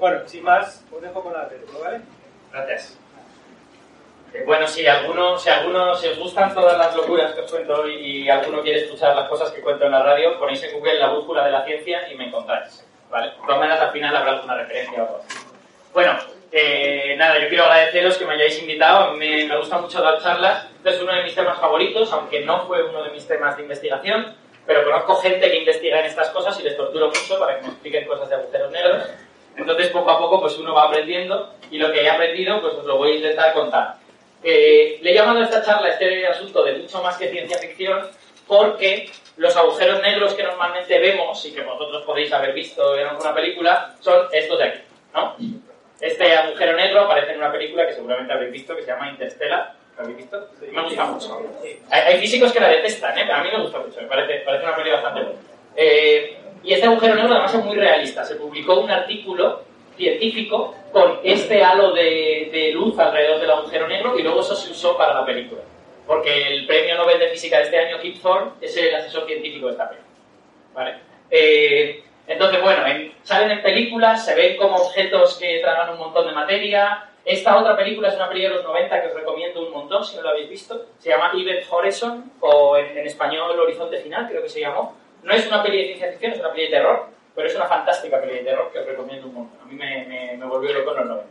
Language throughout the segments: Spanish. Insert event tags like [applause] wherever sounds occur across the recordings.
Bueno, sin más, os dejo con la película, ¿vale? Gracias. Eh, bueno, si alguno, si alguno, si os gustan todas las locuras que os cuento hoy y alguno quiere escuchar las cosas que cuento en la radio, ponéis en Google la brújula de la ciencia y me encontráis. ¿Vale? De todas maneras, al final habrá alguna referencia o algo así. Bueno, eh, nada, yo quiero agradeceros que me hayáis invitado. Me, me gusta mucho dar charlas. Este es uno de mis temas favoritos, aunque no fue uno de mis temas de investigación, pero conozco gente que investiga en estas cosas y les torturo mucho para que me expliquen cosas de agujeros negros. Entonces, poco a poco, pues uno va aprendiendo y lo que he aprendido, pues os lo voy a intentar contar. Eh, le he llamado a esta charla este asunto de mucho más que ciencia ficción porque los agujeros negros que normalmente vemos y que vosotros podéis haber visto en alguna película son estos de aquí, ¿no? Este agujero negro aparece en una película que seguramente habréis visto que se llama Interstellar. ¿Lo habéis visto? Me gusta mucho. Hay, hay físicos que la detestan, ¿eh? pero a mí me gusta mucho. Me parece, parece una película bastante buena. Eh, y este agujero negro además es muy realista. Se publicó un artículo científico con este halo de, luz alrededor del agujero negro y luego eso se usó para la película. Porque el premio Nobel de Física de este año, Kip Thorne, es el asesor científico de esta película. ¿Vale? Eh, entonces, bueno, en- salen en películas, se ven como objetos que tragan un montón de materia. Esta otra película es una película de los 90 que os recomiendo un montón si no la habéis visto. Se llama Event Horizon, o en, en español Horizonte Final, creo que se llamó. No es una peli de ciencia ficción, es una peli de terror, pero es una fantástica peli de terror que os recomiendo un montón. A mí me, me, me volvió loco en los 90.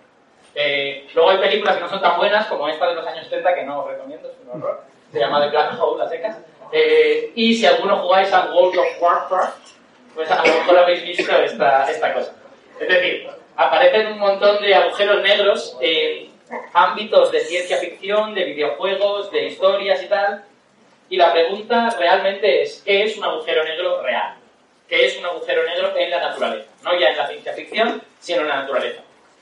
Eh, luego hay películas que no son tan buenas como esta de los años 70 que no os recomiendo, es un horror. Se llama The Black Hole, las secas. Eh, y si alguno jugáis a World of Warcraft, pues a lo mejor habéis visto esta, esta cosa. Es decir, aparecen un montón de agujeros negros en ámbitos de ciencia ficción, de videojuegos, de historias y tal. Y la pregunta realmente es, ¿qué es un agujero negro real? ¿Qué es un agujero negro en la naturaleza? No ya en la ciencia ficción, sino en la naturaleza.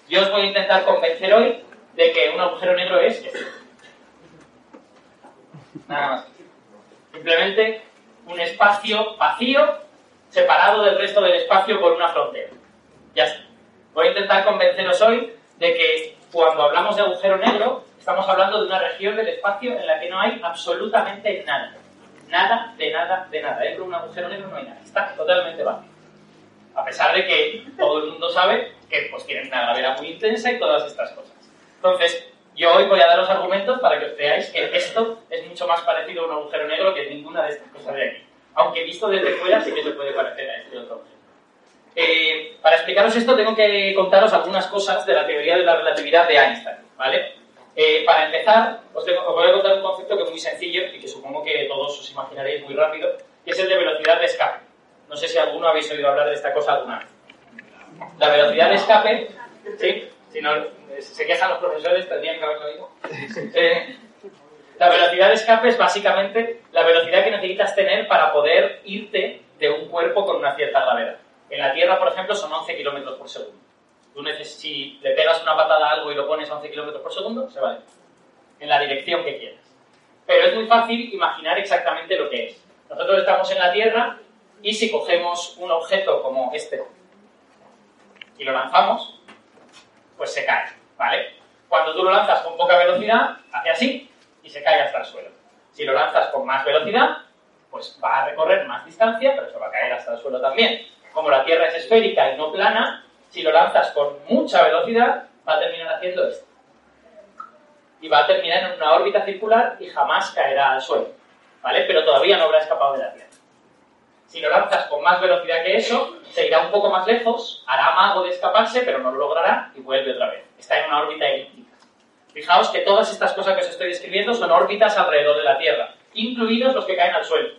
Yo os voy a intentar convencer hoy de que un agujero negro es. Nada más. Simplemente un espacio vacío separado del resto del espacio por una frontera. Ya está. Voy a intentar convenceros hoy de que cuando hablamos de agujero negro, estamos hablando de una región del espacio en la que no hay absolutamente nada. Nada, de nada, de nada. Dentro de un agujero negro no hay nada. Está totalmente vacío. A pesar de que todo el mundo sabe que pues, tienen una gravedad muy intensa y todas estas cosas. Entonces, yo hoy voy a daros argumentos para que os veáis que esto es mucho más parecido a un agujero negro que ninguna de estas cosas de aquí. Aunque visto desde fuera sí que se puede parecer a este otro objeto. Eh, para explicaros esto tengo que contaros algunas cosas de la teoría de la relatividad de Einstein, ¿vale? Eh, para empezar, os, tengo- os voy a contar un concepto que es muy sencillo y que supongo que todos os imaginaréis muy rápido, que es el de velocidad de escape. No sé si alguno habéis oído hablar de esta cosa alguna vez. La velocidad de escape, ¿sí? Si no, eh, se quejan los profesores, tendrían que haberlo oído. [laughs] Eh, la velocidad de escape es básicamente la velocidad que necesitas tener para poder irte de un cuerpo con una cierta gravedad. En la Tierra, por ejemplo, son 11 kilómetros por segundo. Tú si le pegas una patada a algo y lo pones a 11 kilómetros por segundo, se va de en la dirección que quieras. Pero es muy fácil imaginar exactamente lo que es. Nosotros estamos en la Tierra y si cogemos un objeto como este y lo lanzamos, pues se cae, ¿vale? Cuando tú lo lanzas con poca velocidad, hace así y se cae hasta el suelo. Si lo lanzas con más velocidad, pues va a recorrer más distancia, pero se va a caer hasta el suelo también. Como la Tierra es esférica y no plana, si lo lanzas con mucha velocidad, va a terminar haciendo esto. Y va a terminar en una órbita circular y jamás caerá al suelo, ¿vale? Pero todavía no habrá escapado de la Tierra. Si lo lanzas con más velocidad que eso, se irá un poco más lejos, hará amago de escaparse, pero no lo logrará y vuelve otra vez. Está en una órbita elíptica. Fijaos que todas estas cosas que os estoy describiendo son órbitas alrededor de la Tierra, incluidos los que caen al suelo.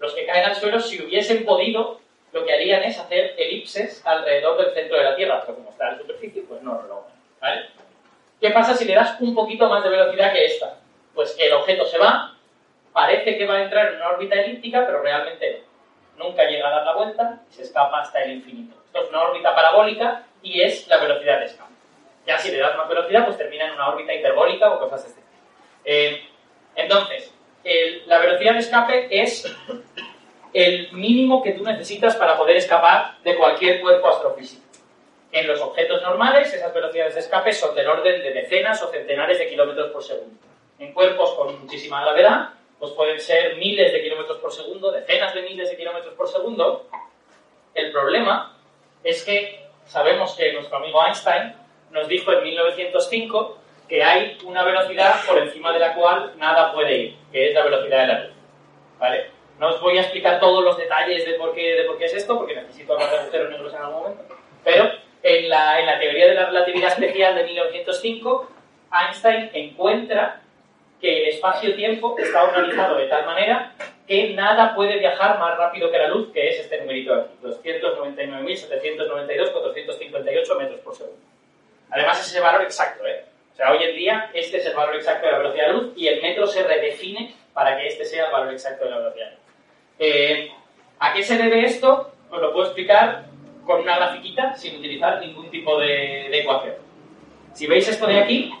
Los que caen al suelo, si hubiesen podido, lo que harían es hacer elipses alrededor del centro de la Tierra, pero como está en la superficie, pues no lo logran. ¿Qué pasa si le das un poquito más de velocidad que esta? Pues el objeto se va, parece que va a entrar en una órbita elíptica, pero realmente. Nunca llega a dar la vuelta y se escapa hasta el infinito. Esto es una órbita parabólica y es la velocidad de escape. Ya si le das más velocidad, pues termina en una órbita hiperbólica o cosas de este tipo. Eh, entonces, la velocidad de escape es el mínimo que tú necesitas para poder escapar de cualquier cuerpo astrofísico. En los objetos normales, esas velocidades de escape son del orden de decenas o centenares de kilómetros por segundo. En cuerpos con muchísima gravedad, pues pueden ser miles de kilómetros por segundo, decenas de miles de kilómetros por segundo. El problema es que sabemos que nuestro amigo Einstein nos dijo en 1905 que hay una velocidad por encima de la cual nada puede ir, que es la velocidad de la luz. ¿Vale? No os voy a explicar todos los detalles de por qué, de es esto, porque necesito hablar de agujeros negros en algún momento, pero en la, teoría de la relatividad especial de 1905, Einstein encuentra que el espacio-tiempo está organizado de tal manera que nada puede viajar más rápido que la luz, que es este numerito aquí, 299.792.458 metros por segundo. Además es ese valor exacto, ¿eh? O sea, hoy en día este es el valor exacto de la velocidad de la luz y el metro se redefine para que este sea el valor exacto de la velocidad de la luz. Eh, ¿A qué se debe esto? Os lo puedo explicar con una grafiquita sin utilizar ningún tipo de, de ecuación. Si veis esto de aquí,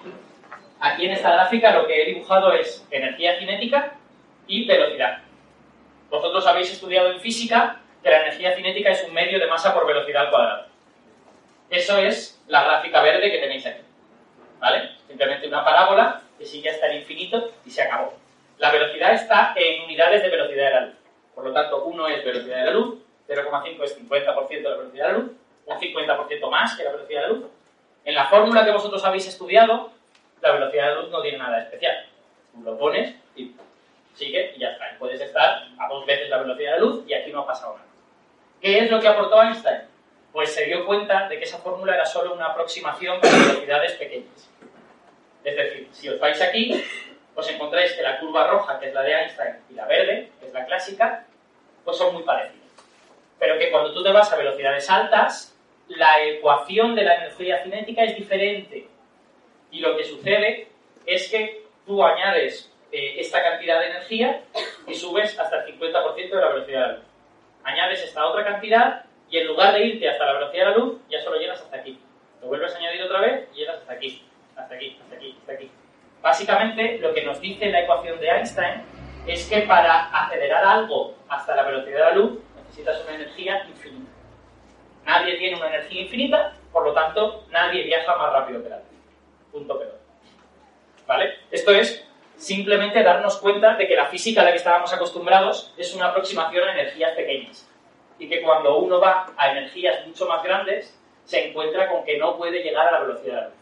aquí en esta gráfica lo que he dibujado es energía cinética y velocidad. Vosotros habéis estudiado en física que la energía cinética es un medio de masa por velocidad al cuadrado. Eso es la gráfica verde que tenéis aquí. ¿Vale? Simplemente una parábola que sigue hasta el infinito y se acabó. La velocidad está en unidades de velocidad de la luz. Por lo tanto, 1 es velocidad de la luz, 0,5 es 50% de la velocidad de la luz, un 50% más que la velocidad de la luz. En la fórmula que vosotros habéis estudiado, la velocidad de la luz no tiene nada especial. Lo pones y sigue y ya está. puedes estar a dos veces la velocidad de la luz y aquí no ha pasado nada. ¿Qué es lo que aportó Einstein? Pues se dio cuenta de que esa fórmula era solo una aproximación para velocidades pequeñas. Es decir, si os vais aquí, os encontráis que la curva roja, que es la de Einstein, y la verde, que es la clásica, pues son muy parecidas. Pero que cuando tú te vas a velocidades altas, la ecuación de la energía cinética es diferente. Y lo que sucede es que tú añades eh, esta cantidad de energía y subes hasta el 50% de la velocidad de la luz. Añades esta otra cantidad y en lugar de irte hasta la velocidad de la luz, ya solo llegas hasta aquí. Lo vuelves a añadir otra vez y llegas hasta aquí, hasta aquí, hasta aquí, hasta aquí. Básicamente, lo que nos dice la ecuación de Einstein es que para acelerar algo hasta la velocidad de la luz necesitas una energía infinita. Nadie tiene una energía infinita, por lo tanto, nadie viaja más rápido que la luz. Punto pero. ¿Vale? Esto es simplemente darnos cuenta de que la física a la que estábamos acostumbrados es una aproximación a energías pequeñas. Y que cuando uno va a energías mucho más grandes, se encuentra con que no puede llegar a la velocidad de la luz.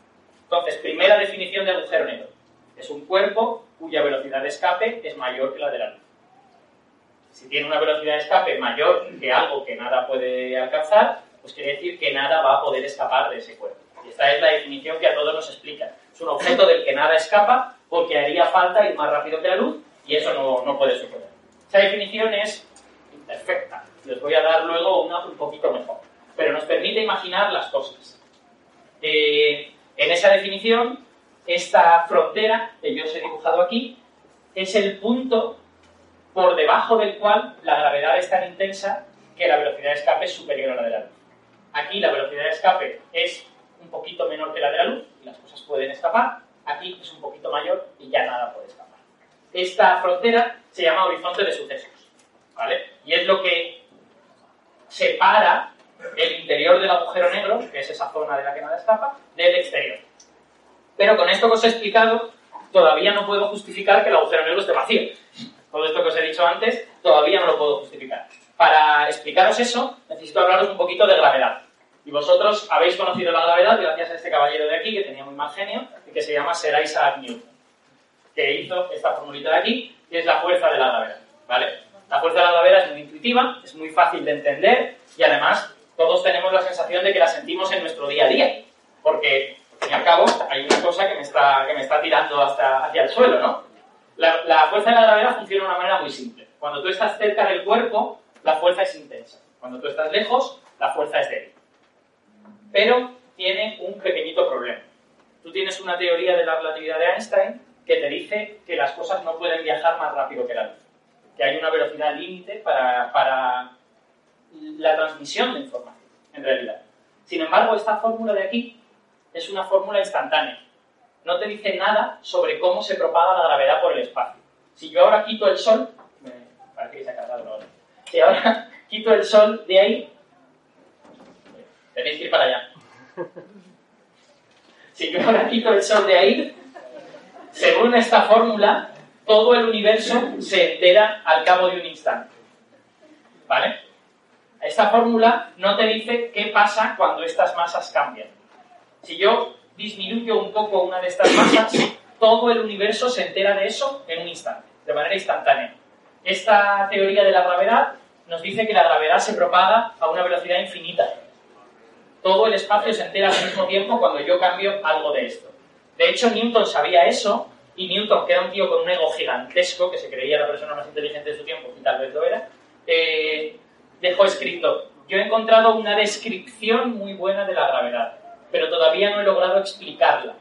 Entonces, primera definición de agujero negro. Es un cuerpo cuya velocidad de escape es mayor que la de la luz. Si tiene una velocidad de escape mayor que algo que nada puede alcanzar, pues quiere decir que nada va a poder escapar de ese cuerpo. Y esta es la definición que a todos nos explica. Es un objeto del que nada escapa porque haría falta ir más rápido que la luz y eso no, puede suceder. Esa definición es imperfecta. Les voy a dar luego una un poquito mejor. Pero nos permite imaginar las cosas. Eh, en esa definición esta frontera que yo os he dibujado aquí es el punto por debajo del cual la gravedad es tan intensa que la velocidad de escape es superior a la de la luz. Aquí la velocidad de escape es un poquito menor que la de la luz y las cosas pueden escapar. Aquí es un poquito mayor y ya nada puede escapar. Esta frontera se llama horizonte de sucesos. ¿vale? Y es lo que separa el interior del agujero negro, que es esa zona de la que nada escapa, del exterior. Pero con esto que os he explicado, todavía no puedo justificar que el agujero negro esté vacío. Todo esto que os he dicho antes, todavía no lo puedo justificar. Para explicaros eso, necesito hablaros un poquito de gravedad. Y vosotros habéis conocido la gravedad gracias a este caballero de aquí, que tenía muy mal genio, y que se llama Sir Isaac Newton, que hizo esta formulita de aquí, que es la fuerza de la gravedad. ¿vale? La fuerza de la gravedad es muy intuitiva, es muy fácil de entender, y además todos tenemos la sensación de que la sentimos en nuestro día a día, porque y al cabo hay una cosa que me está, que me está tirando hasta, hacia el suelo, ¿no? La, fuerza de la gravedad funciona de una manera muy simple. Cuando tú estás cerca del cuerpo, la fuerza es intensa. Cuando tú estás lejos, la fuerza es débil. Pero tiene un pequeñito problema. Tú tienes una teoría de la relatividad de Einstein que te dice que las cosas no pueden viajar más rápido que la luz. Que hay una velocidad límite para, para la transmisión de información, en realidad. Sin embargo, esta fórmula de aquí es una fórmula instantánea. No te dice nada sobre cómo se propaga la gravedad por el espacio. Si yo ahora quito el sol, me que se ha. Si ahora [laughs] quito el sol de ahí, tenéis que ir para allá. Si yo ahora quito el sol de ahí, según esta fórmula, todo el universo se entera al cabo de un instante. ¿Vale? Esta fórmula no te dice qué pasa cuando estas masas cambian. Si yo disminuyo un poco una de estas masas, todo el universo se entera de eso en un instante, de manera instantánea. Esta teoría de la gravedad nos dice que la gravedad se propaga a una velocidad infinita. Todo el espacio se entera al mismo tiempo cuando yo cambio algo de esto. De hecho, Newton sabía eso, y Newton, que era un tío con un ego gigantesco, que se creía la persona más inteligente de su tiempo, y tal vez lo era, eh, dejó escrito, yo he encontrado una descripción muy buena de la gravedad, pero todavía no he logrado explicarla,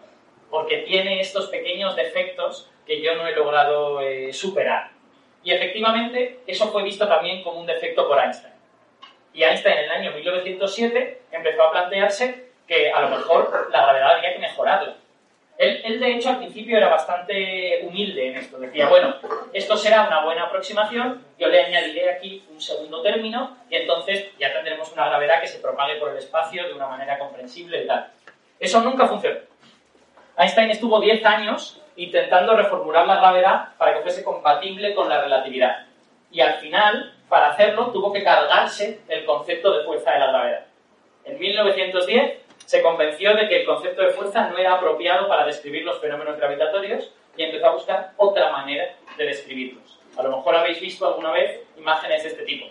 porque tiene estos pequeños defectos que yo no he logrado eh, superar. Y efectivamente, eso fue visto también como un defecto por Einstein. Y Einstein en el año 1907 empezó a plantearse que a lo mejor la gravedad había que mejorarla. Él, de hecho, al principio era bastante humilde en esto. Decía, bueno, esto será una buena aproximación, yo le añadiré aquí un segundo término y entonces ya tendremos una gravedad que se propague por el espacio de una manera comprensible y tal. Eso nunca funcionó. Einstein estuvo 10 años intentando reformular la gravedad para que fuese compatible con la relatividad. Y al final, para hacerlo, tuvo que cargarse el concepto de fuerza de la gravedad. En 1910 se convenció de que el concepto de fuerza no era apropiado para describir los fenómenos gravitatorios y empezó a buscar otra manera de describirlos. A lo mejor habéis visto alguna vez imágenes de este tipo,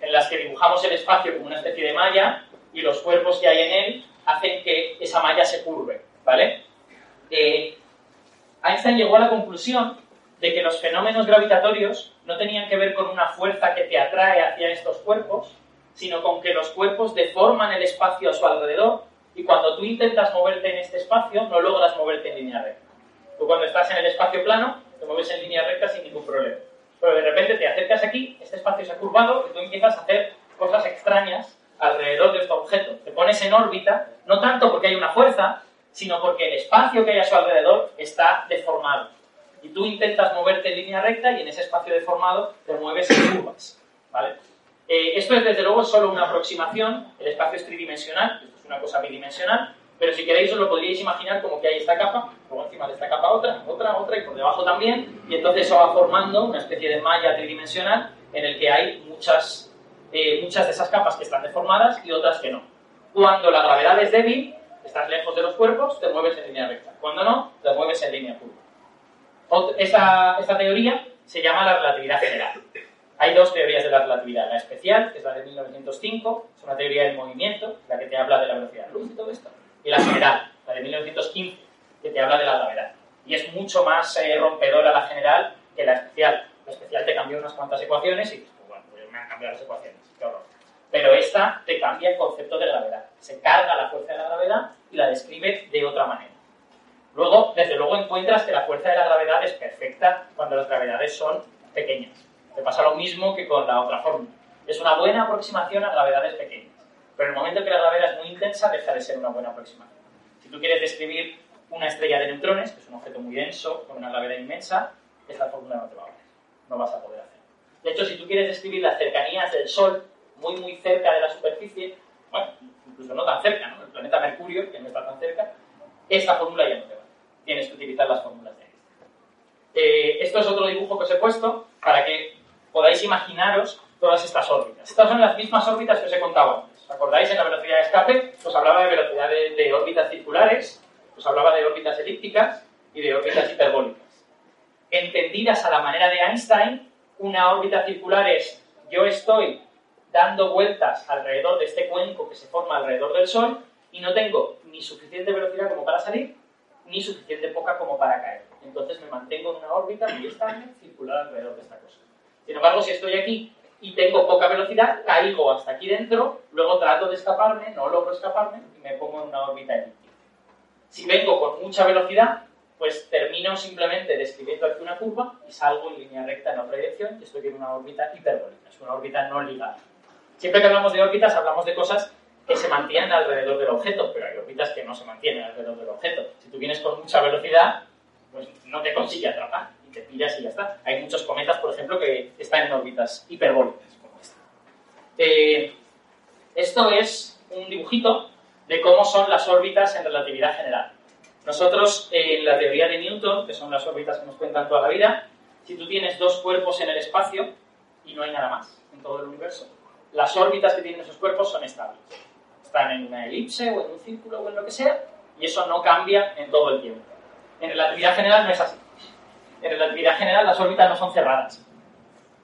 en las que dibujamos el espacio como una especie de malla y los cuerpos que hay en él hacen que esa malla se curve, ¿vale? Eh, Einstein llegó a la conclusión de que los fenómenos gravitatorios no tenían que ver con una fuerza que te atrae hacia estos cuerpos, sino con que los cuerpos deforman el espacio a su alrededor y cuando tú intentas moverte en este espacio no logras moverte en línea recta. Tú cuando estás en el espacio plano te mueves en línea recta sin ningún problema. Pero de repente te acercas aquí, este espacio se ha curvado y tú empiezas a hacer cosas extrañas alrededor de este objeto. Te pones en órbita, no tanto porque hay una fuerza, sino porque el espacio que hay a su alrededor está deformado. Y tú intentas moverte en línea recta y en ese espacio deformado te mueves en curvas. ¿vale? Eh, esto es desde luego solo una aproximación, el espacio es tridimensional, esto es una cosa bidimensional, pero si queréis os lo podríais imaginar como que hay esta capa, luego encima de esta capa otra, otra, otra y por debajo también, y entonces eso va formando una especie de malla tridimensional en el que hay muchas, eh, muchas de esas capas que están deformadas y otras que no. Cuando la gravedad es débil, estás lejos de los cuerpos, te mueves en línea recta. Cuando no, te mueves en línea curva. Esta, esta teoría se llama la relatividad general. Hay dos teorías de la relatividad. La especial, que es la de 1905, es una teoría del movimiento, la que te habla de la velocidad de luz y todo esto. Y la general, la de 1915, que te habla de la gravedad. Y es mucho más eh, rompedora la general que la especial. La especial te cambia unas cuantas ecuaciones y pues, bueno, pues me han cambiado las ecuaciones. Qué horror. Pero esta te cambia el concepto de gravedad. Se carga la fuerza de la gravedad y la describe de otra manera. Luego, desde luego, encuentras que la fuerza de la gravedad es perfecta cuando las gravedades son pequeñas te pasa lo mismo que con la otra fórmula. Es una buena aproximación a gravedades pequeñas. Pero en el momento que la gravedad es muy intensa, deja de ser una buena aproximación. Si tú quieres describir una estrella de neutrones, que es un objeto muy denso, con una gravedad inmensa, esta fórmula no te va a valer. No vas a poder hacerlo. De hecho, si tú quieres describir las cercanías del Sol, muy, muy cerca de la superficie, bueno, incluso no tan cerca, ¿no? El planeta Mercurio, que no está tan cerca, esta fórmula ya no te vale. Tienes que utilizar las fórmulas de Einstein. Eh, esto es otro dibujo que os he puesto para que podáis imaginaros todas estas órbitas. Estas son las mismas órbitas que os he contado antes. ¿Os acordáis en la velocidad de escape? Os hablaba de velocidad de, órbitas circulares, os hablaba de órbitas elípticas y de órbitas hiperbólicas. Entendidas a la manera de Einstein, una órbita circular es yo estoy dando vueltas alrededor de este cuenco que se forma alrededor del Sol y no tengo ni suficiente velocidad como para salir, ni suficiente poca como para caer. Entonces me mantengo en una órbita muy estable circular alrededor de esta cosa. Sin embargo, si estoy aquí y tengo poca velocidad, caigo hasta aquí dentro, luego trato de escaparme, no logro escaparme y me pongo en una órbita elíptica. Si vengo con mucha velocidad, pues termino simplemente describiendo aquí una curva y salgo en línea recta en otra dirección y estoy en una órbita hiperbólica, es una órbita no ligada. Siempre que hablamos de órbitas hablamos de cosas que se mantienen alrededor del objeto, pero hay órbitas que no se mantienen alrededor del objeto. Si tú vienes con mucha velocidad, pues no te consigue atrapar te pillas y ya está. Hay muchos cometas, por ejemplo, que están en órbitas hiperbólicas, como esta. Eh, esto es un dibujito de cómo son las órbitas en relatividad general. Nosotros, en la teoría de Newton, que son las órbitas que nos cuentan toda la vida, si tú tienes dos cuerpos en el espacio y no hay nada más en todo el universo, las órbitas que tienen esos cuerpos son estables. Están en una elipse o en un círculo o en lo que sea, y eso no cambia en todo el tiempo. En relatividad general no es así. En relatividad general las órbitas no son cerradas.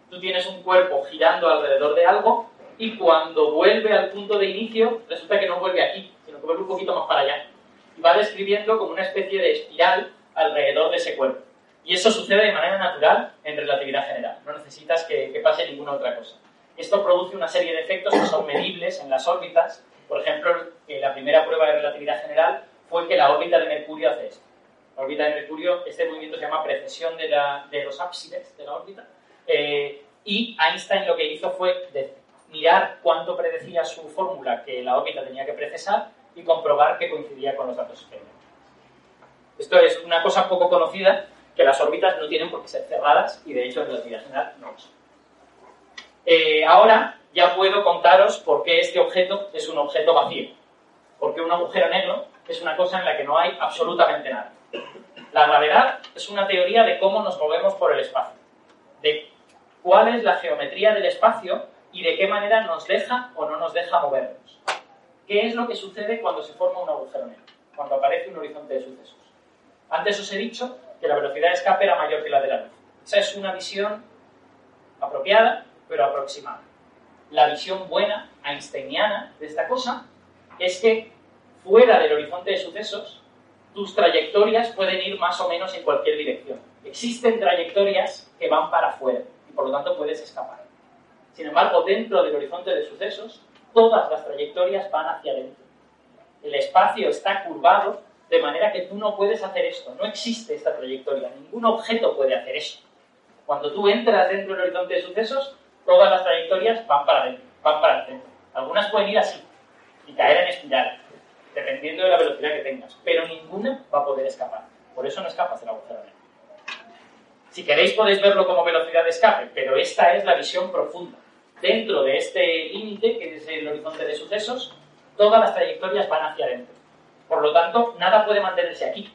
Tú tienes un cuerpo girando alrededor de algo y cuando vuelve al punto de inicio, resulta que no vuelve aquí, sino que vuelve un poquito más para allá. Y va describiendo como una especie de espiral alrededor de ese cuerpo. Y eso sucede de manera natural en relatividad general. No necesitas que, que pase ninguna otra cosa. Esto produce una serie de efectos que son medibles en las órbitas. Por ejemplo, la primera prueba de relatividad general fue que la órbita de Mercurio hace esto. Órbita de Mercurio, este movimiento se llama precesión de, de los ábsides de la órbita. Eh, y Einstein lo que hizo fue mirar cuánto predecía su fórmula que la órbita tenía que precesar y comprobar que coincidía con los datos experimentales. Esto es una cosa poco conocida, que las órbitas no tienen por qué ser cerradas y de hecho en relatividad general no lo son. Eh, ahora ya puedo contaros por qué este objeto es un objeto vacío. Porque un agujero negro es una cosa en la que no hay absolutamente nada. La gravedad es una teoría de cómo nos movemos por el espacio, de cuál es la geometría del espacio y de qué manera nos deja o no nos deja movernos. ¿Qué es lo que sucede cuando se forma un agujero negro? Cuando aparece un horizonte de sucesos. Antes os he dicho que la velocidad de escape era mayor que la de la luz. Esa es una visión apropiada, pero aproximada. La visión buena, einsteiniana, de esta cosa es que fuera del horizonte de sucesos, tus trayectorias pueden ir más o menos en cualquier dirección. Existen trayectorias que van para afuera y por lo tanto puedes escapar. Sin embargo, dentro del horizonte de sucesos, todas las trayectorias van hacia adentro. El espacio está curvado de manera que tú no puedes hacer esto. No existe esta trayectoria. Ningún objeto puede hacer eso. Cuando tú entras dentro del horizonte de sucesos, todas las trayectorias van para adentro, van para. Algunas pueden ir así y caer en espiral, dependiendo de la velocidad que tengas, pero ninguna va a poder escapar. Por eso no escapas del agujero negro. Si queréis podéis verlo como velocidad de escape, pero esta es la visión profunda. Dentro de este límite, que es el horizonte de sucesos, todas las trayectorias van hacia adentro. Por lo tanto, nada puede mantenerse aquí.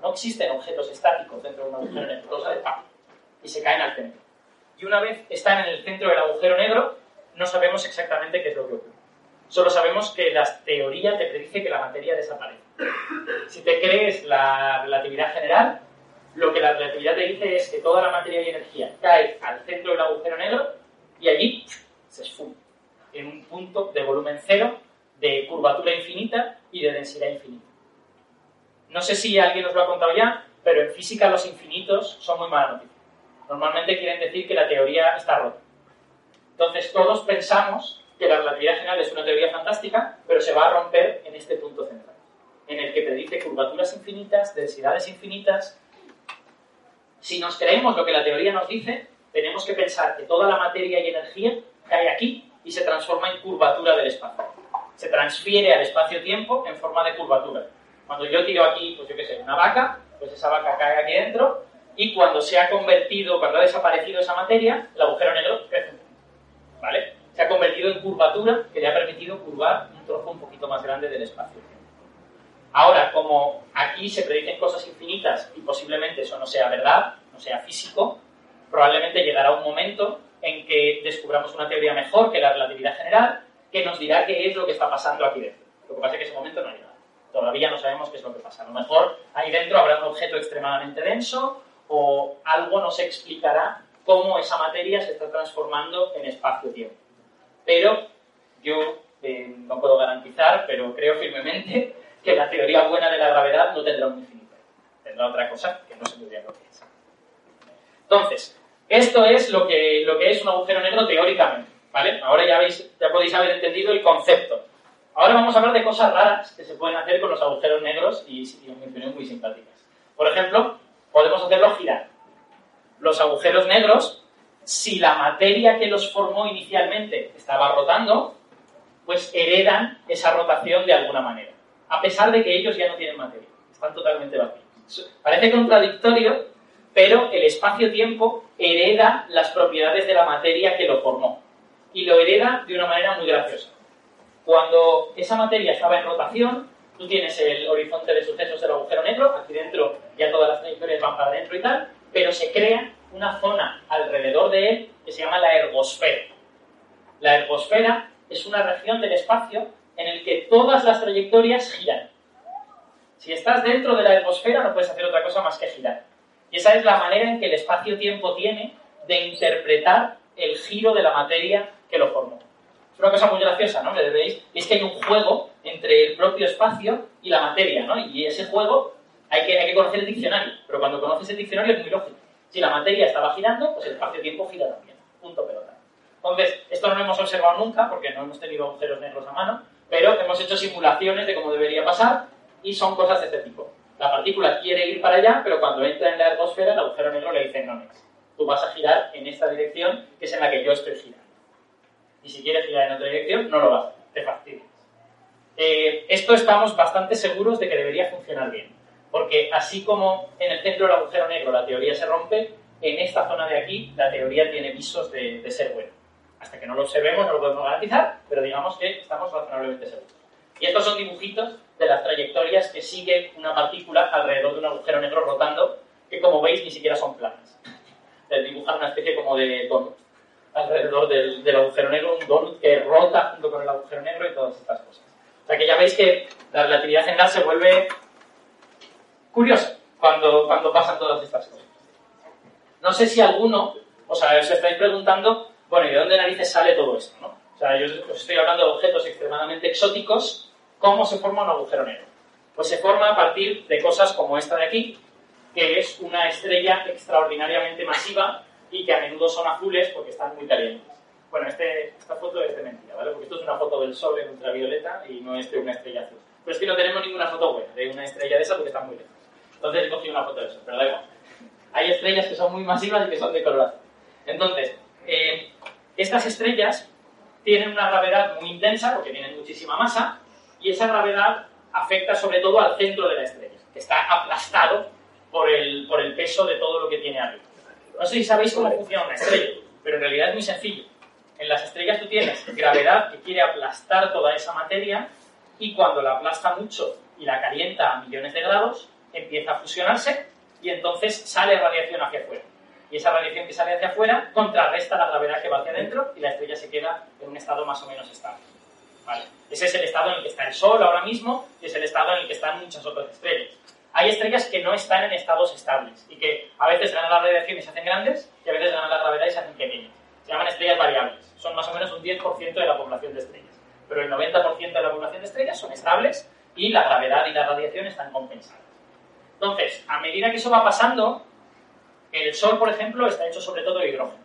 No existen objetos estáticos dentro de un agujero negro, y se caen al centro. Y una vez están en el centro del agujero negro, no sabemos exactamente qué es lo que ocurre. Solo sabemos que la teoría te predice que la materia desaparece. Si te crees la relatividad general, lo que la relatividad te dice es que toda la materia y energía cae al centro del agujero negro y allí se esfuma en un punto de volumen cero, de curvatura infinita y de densidad infinita. No sé si alguien os lo ha contado ya, pero en física los infinitos son muy mala noticia. Normalmente quieren decir que la teoría está rota. Entonces todos pensamos que la relatividad general es una teoría fantástica, pero se va a romper en este punto central, en el que predice curvaturas infinitas, densidades infinitas si nos creemos lo que la teoría nos dice, tenemos que pensar que toda la materia y energía cae aquí y se transforma en curvatura del espacio. Se transfiere al espacio-tiempo en forma de curvatura. Cuando yo tiro aquí, pues yo qué sé, una vaca, pues esa vaca cae aquí dentro y cuando se ha convertido, cuando ha desaparecido esa materia, el agujero negro crece. ¿Vale? Se ha convertido en curvatura que le ha permitido curvar un trozo un poquito más grande del espacio. Ahora, como aquí se predicen cosas infinitas y posiblemente eso no sea verdad, no sea físico, probablemente llegará un momento en que descubramos una teoría mejor que la relatividad general que nos dirá qué es lo que está pasando aquí dentro. Lo que pasa es que ese momento no ha llegado. Todavía no sabemos qué es lo que pasa. A lo mejor ahí dentro habrá un objeto extremadamente denso o algo nos explicará cómo esa materia se está transformando en espacio-tiempo. Pero yo eh, no puedo garantizar, pero creo firmemente [laughs] que la teoría buena de la gravedad no tendrá un infinito. Tendrá otra cosa que no se muy lo que es. Entonces, esto es lo que, lo que es un agujero negro teóricamente. ¿vale? Ahora ya, veis, ya podéis haber entendido el concepto. Ahora vamos a hablar de cosas raras que se pueden hacer con los agujeros negros y, y funciones muy simpáticas. Por ejemplo, podemos hacerlos girar. Los agujeros negros, si la materia que los formó inicialmente estaba rotando, pues heredan esa rotación de alguna manera a pesar de que ellos ya no tienen materia, están totalmente vacíos. Parece contradictorio, pero el espacio-tiempo hereda las propiedades de la materia que lo formó y lo hereda de una manera muy graciosa. Cuando esa materia estaba en rotación, tú tienes el horizonte de sucesos del agujero negro, aquí dentro ya todas las trayectorias van para adentro y tal, pero se crea una zona alrededor de él que se llama la ergosfera. La ergosfera es una región del espacio en el que todas las trayectorias giran. Si estás dentro de la ergosfera no puedes hacer otra cosa más que girar. Y esa es la manera en que el espacio-tiempo tiene de interpretar el giro de la materia que lo formó. Es una cosa muy graciosa, ¿no? Que veis, es que hay un juego entre el propio espacio y la materia, ¿no? Y ese juego hay que, hay que conocer el diccionario, pero cuando conoces el diccionario es muy lógico. Si la materia estaba girando, pues el espacio-tiempo gira también. Punto pelota. Entonces, esto no lo hemos observado nunca porque no hemos tenido agujeros negros a mano, pero hemos hecho simulaciones de cómo debería pasar y son cosas de este tipo. La partícula quiere ir para allá, pero cuando entra en la atmósfera, el agujero negro le dice no, no. Tú vas a girar en esta dirección, que es en la que yo estoy girando. Y si quieres girar en otra dirección, no lo vas a hacer, te fastidias. Eh, esto estamos bastante seguros de que debería funcionar bien. Porque así como en el centro del agujero negro la teoría se rompe, en esta zona de aquí la teoría tiene visos de, de ser buena. Hasta que no lo observemos no lo podemos garantizar, pero digamos que estamos razonablemente seguros. Y estos son dibujitos de las trayectorias que sigue una partícula alrededor de un agujero negro rotando, que como veis ni siquiera son planas. Es dibujar una especie como de donut alrededor del, del, agujero negro, un donut que rota junto con el agujero negro y todas estas cosas. O sea que ya veis que la relatividad general se vuelve curiosa cuando, cuando pasan todas estas cosas. No sé si alguno, o sea, os estáis preguntando, bueno, ¿y de dónde narices sale todo esto? ¿no? O sea, yo os estoy hablando de objetos extremadamente exóticos ¿Cómo se forma un agujero negro? Pues se forma a partir de cosas como esta de aquí, que es una estrella extraordinariamente masiva y que a menudo son azules porque están muy calientes. Bueno, este, esta foto es de mentira, ¿vale? Porque esto es una foto del Sol en ultravioleta y no es de una estrella azul. Pero es que no tenemos ninguna foto buena de una estrella de esa porque está muy lejos. Entonces he cogido una foto de eso, pero da igual. Hay estrellas que son muy masivas y que son de color azul. Entonces, eh, estas estrellas tienen una gravedad muy intensa porque tienen muchísima masa y esa gravedad afecta sobre todo al centro de la estrella, que está aplastado por el, por el peso de todo lo que tiene arriba. No sé si sabéis cómo funciona una estrella, pero en realidad es muy sencillo. En las estrellas tú tienes gravedad que quiere aplastar toda esa materia y cuando la aplasta mucho y la calienta a millones de grados, empieza a fusionarse y entonces sale radiación hacia afuera. Y esa radiación que sale hacia afuera contrarresta la gravedad que va hacia adentro y la estrella se queda en un estado más o menos estable. Ese es el estado en el que está el Sol ahora mismo y es el estado en el que están muchas otras estrellas. Hay estrellas que no están en estados estables y que a veces ganan la radiación y se hacen grandes y a veces ganan la gravedad y se hacen pequeñas. Se llaman estrellas variables. Son más o menos un 10% de la población de estrellas. Pero el 90% de la población de estrellas son estables y la gravedad y la radiación están compensadas. Entonces, a medida que eso va pasando, el Sol, por ejemplo, está hecho sobre todo de hidrógeno.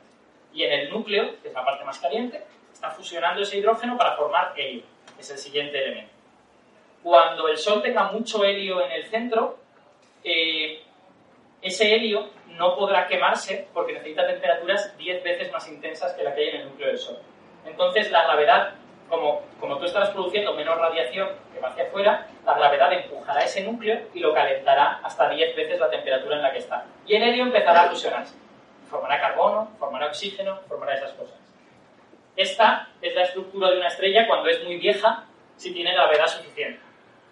Y en el núcleo, que es la parte más caliente, está fusionando ese hidrógeno para formar helio, que es el siguiente elemento. Cuando el Sol tenga mucho helio en el centro, eh, ese helio no podrá quemarse porque necesita temperaturas 10 veces más intensas que la que hay en el núcleo del Sol. Entonces la gravedad, como, tú estarás produciendo menos radiación que va hacia afuera, la gravedad empujará ese núcleo y lo calentará hasta 10 veces la temperatura en la que está. Y el helio empezará a fusionarse. Formará carbono, formará oxígeno, formará esas cosas. Esta es la estructura de una estrella cuando es muy vieja, si tiene gravedad suficiente.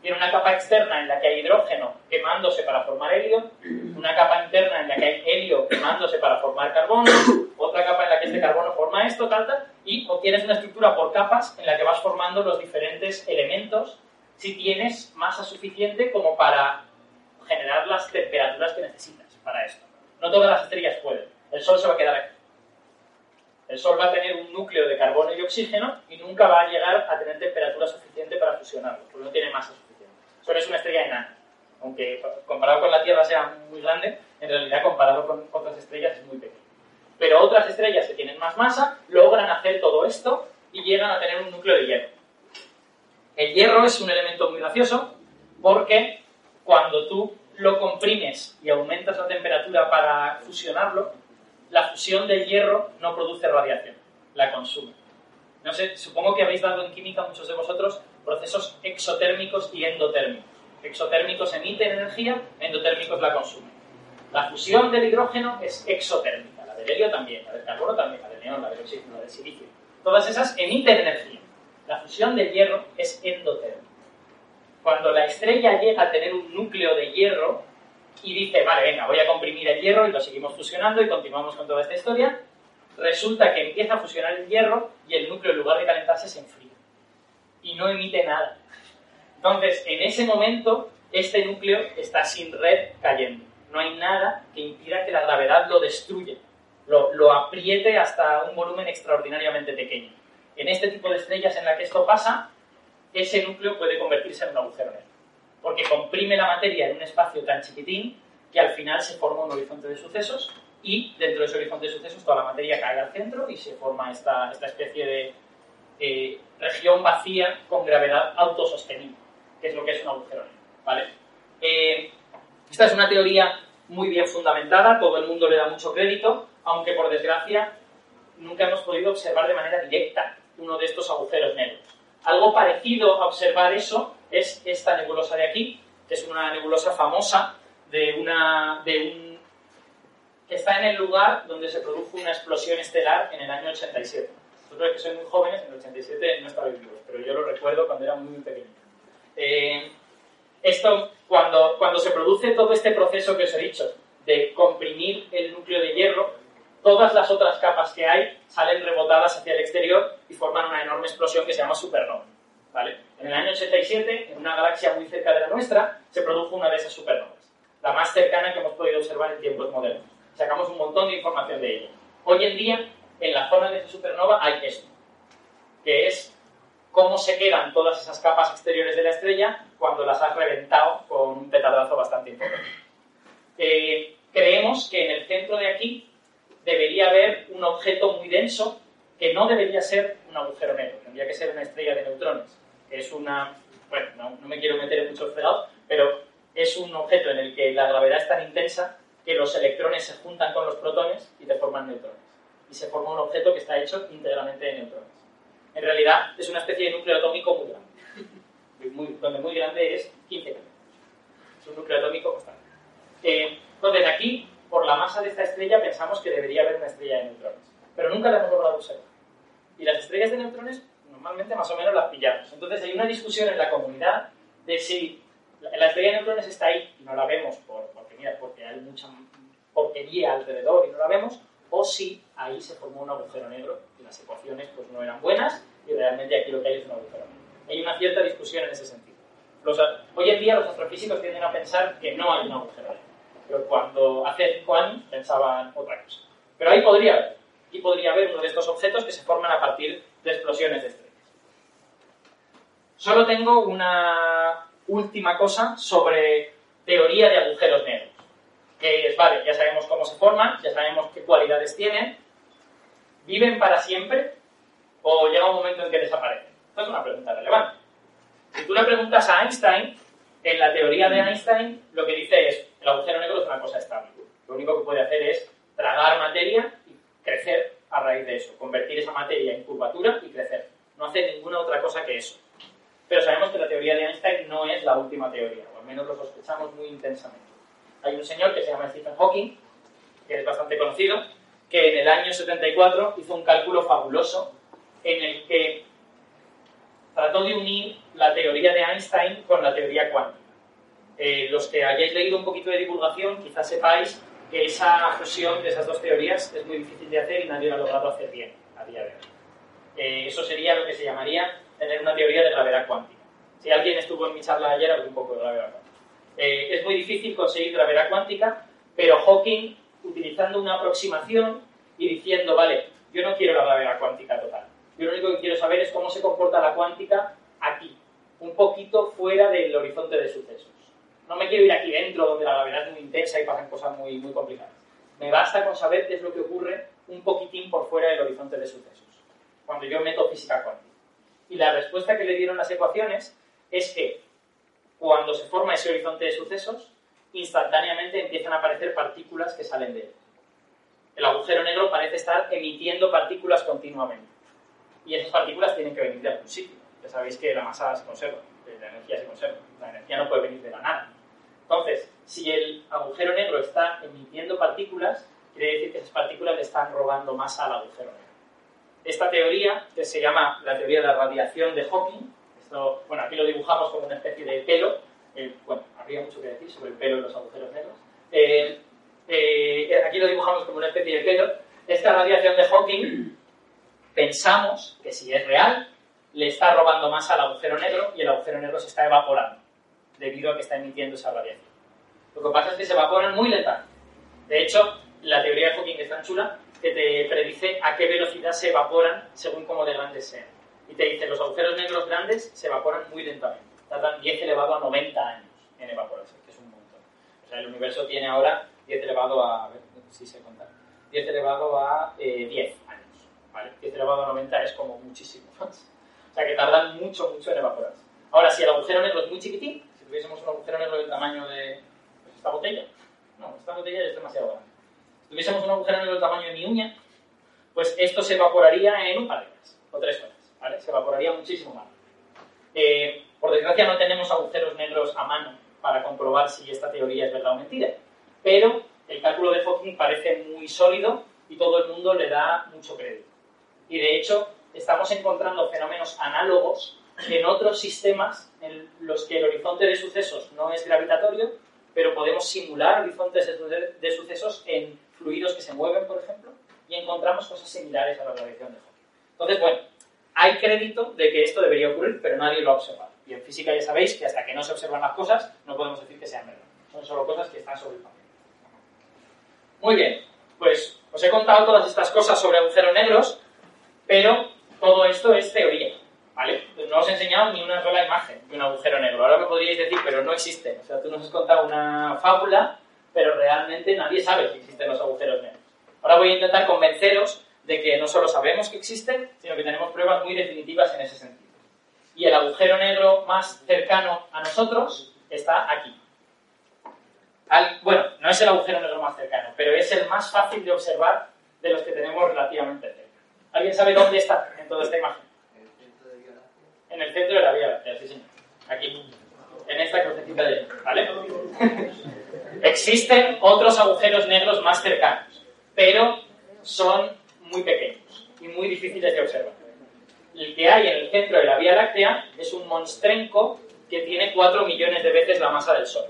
Tiene una capa externa en la que hay hidrógeno quemándose para formar helio, una capa interna en la que hay helio quemándose para formar carbono, otra capa en la que este carbono forma esto, tal, tal, y obtienes una estructura por capas en la que vas formando los diferentes elementos si tienes masa suficiente como para generar las temperaturas que necesitas para esto. No todas las estrellas pueden. El Sol se va a quedar aquí. El Sol va a tener un núcleo de carbono y oxígeno y nunca va a llegar a tener temperatura suficiente para fusionarlo, porque no tiene masa suficiente. Sol es una estrella enana. Aunque comparado con la Tierra sea muy grande, en realidad comparado con otras estrellas es muy pequeño. Pero otras estrellas que tienen más masa logran hacer todo esto y llegan a tener un núcleo de hierro. El hierro es un elemento muy gracioso porque cuando tú lo comprimes y aumentas la temperatura para fusionarlo, la fusión del hierro no produce radiación, la consume. No sé, supongo que habéis dado en química muchos de vosotros procesos exotérmicos y endotérmicos. Exotérmicos emiten energía, endotérmicos la consumen. La fusión del hidrógeno es exotérmica, la del helio también, la del carbono también, la del neón, la del oxígeno, la del silicio. Todas esas emiten energía. La fusión del hierro es endotérmica. Cuando la estrella llega a tener un núcleo de hierro, y dice, vale, venga, voy a comprimir el hierro y lo seguimos fusionando y continuamos con toda esta historia, resulta que empieza a fusionar el hierro y el núcleo en lugar de calentarse se enfría y no emite nada. Entonces, en ese momento, este núcleo está sin red cayendo. No hay nada que impida que la gravedad lo destruya, lo, lo apriete hasta un volumen extraordinariamente pequeño. En este tipo de estrellas en la que esto pasa, ese núcleo puede convertirse en un agujero negro, porque comprime la materia en un espacio tan chiquitín que al final se forma un horizonte de sucesos y dentro de ese horizonte de sucesos toda la materia cae al centro y se forma esta, esta especie de eh, región vacía con gravedad autosostenible, que es lo que es un agujero negro. ¿vale? Eh, esta es una teoría muy bien fundamentada, todo el mundo le da mucho crédito, aunque por desgracia nunca hemos podido observar de manera directa uno de estos agujeros negros. Algo parecido a observar eso es esta nebulosa de aquí, que es una nebulosa famosa de, una, de un que está en el lugar donde se produjo una explosión estelar en el año 87. Vosotros que sois muy jóvenes, en el 87 no estabais vivos, pero yo lo recuerdo cuando era muy, pequeño. Eh, esto, cuando, cuando se produce todo este proceso que os he dicho, de comprimir el núcleo de hierro, todas las otras capas que hay salen rebotadas hacia el exterior y forman una enorme explosión que se llama supernova. ¿vale? En el año 87, en una galaxia muy cerca de la nuestra, se produjo una de esas supernovas, la más cercana que hemos podido observar en tiempos modernos. Sacamos un montón de información de ella. Hoy en día, en la zona de esa supernova hay esto, que es cómo se quedan todas esas capas exteriores de la estrella cuando las has reventado con un petardazo bastante importante. Eh, creemos que en el centro de aquí debería haber un objeto muy denso que no debería ser un agujero negro, tendría que ser una estrella de neutrones, es una... Bueno, no, me quiero meter en muchos fregados, pero es un objeto en el que la gravedad es tan intensa que los electrones se juntan con los protones y te forman neutrones. Y se forma un objeto que está hecho íntegramente de neutrones. En realidad es una especie de núcleo atómico muy grande, [laughs] donde muy grande es 15 Es un núcleo atómico bastante. Eh, entonces aquí, por la masa de esta estrella, pensamos que debería haber una estrella de neutrones. Pero nunca la hemos logrado observar. Y las estrellas de neutrones normalmente más o menos las pillamos. Entonces hay una discusión en la comunidad de si la estrella de neutrones está ahí y no la vemos por, porque, porque hay mucha porquería alrededor y no la vemos, o si ahí se formó un agujero negro y las ecuaciones pues, no eran buenas y realmente aquí lo que hay es un agujero negro. Hay una cierta discusión en ese sentido. hoy en día los astrofísicos tienden a pensar que no hay un agujero negro, pero cuando hace cinco años pensaban otra cosa. Pero ahí podría haber. Aquí podría haber uno de estos objetos que se forman a partir de explosiones de estrellas. Solo tengo una última cosa sobre teoría de agujeros negros que es, vale, ya sabemos cómo se forman, ya sabemos qué cualidades tienen, ¿viven para siempre o llega un momento en que desaparecen? Esta es una pregunta relevante. Si tú le preguntas a Einstein, en la teoría de Einstein lo que dice es, el agujero negro es una cosa estable. Lo único que puede hacer es tragar materia y crecer a raíz de eso, convertir esa materia en curvatura y crecer. No hace ninguna otra cosa que eso. Pero sabemos que la teoría de Einstein no es la última teoría, o al menos lo sospechamos muy intensamente hay un señor que se llama Stephen Hawking, que es bastante conocido, que en el año 74 hizo un cálculo fabuloso en el que trató de unir la teoría de Einstein con la teoría cuántica. Eh, los que hayáis leído un poquito de divulgación, quizás sepáis que esa fusión de esas dos teorías es muy difícil de hacer y nadie lo ha logrado hacer bien a día de hoy. Eh, eso sería lo que se llamaría tener una teoría de gravedad cuántica. Si alguien estuvo en mi charla ayer, hablé un poco de gravedad cuántica. Eh, es muy difícil conseguir gravedad cuántica, pero Hawking, utilizando una aproximación y diciendo, vale, yo no quiero la gravedad cuántica total. Yo lo único que quiero saber es cómo se comporta la cuántica aquí, un poquito fuera del horizonte de sucesos. No me quiero ir aquí dentro, donde la gravedad es muy intensa y pasan cosas muy, muy complicadas. Me basta con saber qué es lo que ocurre un poquitín por fuera del horizonte de sucesos, cuando yo meto física cuántica. Y la respuesta que le dieron las ecuaciones es que cuando se forma ese horizonte de sucesos, instantáneamente empiezan a aparecer partículas que salen de él. El agujero negro parece estar emitiendo partículas continuamente. Y esas partículas tienen que venir de algún sitio. Ya sabéis que la masa se conserva, la energía se conserva. La energía no puede venir de la nada. Entonces, si el agujero negro está emitiendo partículas, quiere decir que esas partículas le están robando masa al agujero negro. Esta teoría, que se llama la teoría de la radiación de Hawking, bueno, aquí lo dibujamos como una especie de pelo. Eh, bueno, habría mucho que decir sobre el pelo en los agujeros negros. Eh, eh, aquí lo dibujamos como una especie de pelo. esta radiación de Hawking pensamos que si es real, le está robando masa al agujero negro y el agujero negro se está evaporando debido a que está emitiendo esa radiación. Lo que pasa es que se evaporan muy lentamente. De hecho, la teoría de Hawking es tan chula que te predice a qué velocidad se evaporan según cómo de grandes sean. Y te dice, los agujeros negros grandes se evaporan muy lentamente. Tardan 10 elevado a 90 años en evaporarse, que es un montón. O sea, el universo tiene ahora 10 elevado a... A ver si sé contar. 10 elevado a 10 eh, años. ¿vale? 10 elevado a 90 es como muchísimo [laughs] más. O sea, que tardan mucho, mucho en evaporarse. Ahora, si el agujero negro es muy chiquitín, si tuviésemos un agujero negro del tamaño de pues, esta botella, no, esta botella es demasiado grande. Si tuviésemos un agujero negro del tamaño de mi uña, pues esto se evaporaría en un par de horas o tres horas, ¿vale? Se evaporaría muchísimo más. Eh, por desgracia no tenemos agujeros negros a mano para comprobar si esta teoría es verdad o mentira, pero el cálculo de Hawking parece muy sólido y todo el mundo le da mucho crédito. Y de hecho, estamos encontrando fenómenos análogos en otros sistemas en los que el horizonte de sucesos no es gravitatorio, pero podemos simular horizontes de sucesos en fluidos que se mueven, por ejemplo, y encontramos cosas similares a la radiación de Hawking. Entonces, bueno, hay crédito de que esto debería ocurrir, pero nadie lo ha observado. Y en física ya sabéis que hasta que no se observan las cosas, no podemos decir que sean verdad. Son solo cosas que están sobre el papel. Muy bien, pues os he contado todas estas cosas sobre agujeros negros, pero todo esto es teoría, ¿vale? No os he enseñado ni una sola imagen de un agujero negro. Ahora me podríais decir, pero no existe. O sea, tú nos has contado una fábula, pero realmente nadie sabe que existen los agujeros negros. Ahora voy a intentar convenceros de que no solo sabemos que existen, sino que tenemos pruebas muy definitivas en ese sentido. Y el agujero negro más cercano a nosotros está aquí bueno, no es el agujero negro más cercano, pero es el más fácil de observar de los que tenemos relativamente cerca. ¿Alguien sabe dónde está en toda esta imagen? En el centro de la Vía Láctea, sí señor. Aquí, en esta crucecita de ¿vale? [laughs] Existen otros agujeros negros más cercanos, pero son muy pequeños y muy difíciles de observar. El que hay en el centro de la Vía Láctea es un monstrenco que tiene 4 millones de veces la masa del Sol.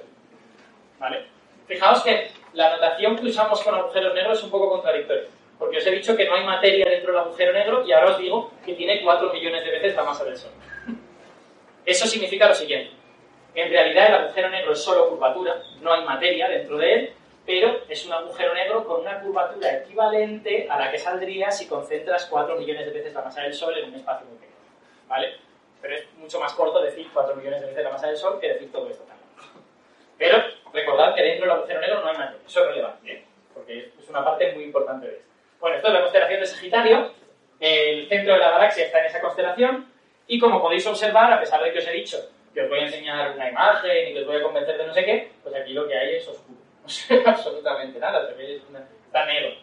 ¿Vale? Fijaos que la notación que usamos con agujeros negros es un poco contradictoria. Porque os he dicho que no hay materia dentro del agujero negro y ahora os digo que tiene 4 millones de veces la masa del Sol. [laughs] Eso significa lo siguiente. En realidad el agujero negro es solo curvatura, no hay materia dentro de él, pero es un agujero negro con una curvatura equivalente a la que saldría si concentras 4 millones de veces la masa del Sol en un espacio muy pequeño. ¿Vale? Pero es mucho más corto decir 4 millones de veces la masa del Sol que decir todo esto también. Pero recordad que dentro del agujero negro no hay materia. Eso es relevante, ¿eh? porque es una parte muy importante de esto. Bueno, esto es la constelación de Sagitario. El centro de la galaxia está en esa constelación. Y como podéis observar, a pesar de que os he dicho que os voy a enseñar una imagen y que os voy a convencer de no sé qué, pues aquí lo que hay es oscuro. No se ve absolutamente nada. Está negro.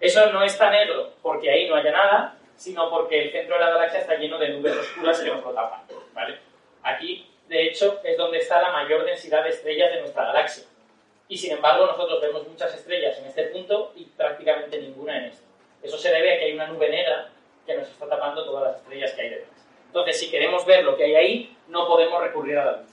Eso no está negro porque ahí no haya nada, sino porque el centro de la galaxia está lleno de nubes oscuras que nos lo tapan. ¿vale? Aquí de hecho, es donde está la mayor densidad de estrellas de nuestra galaxia. Y sin embargo, nosotros vemos muchas estrellas en este punto y prácticamente ninguna en este. Eso se debe a que hay una nube negra que nos está tapando todas las estrellas que hay detrás. Entonces, si queremos ver lo que hay ahí, no podemos recurrir a la luz.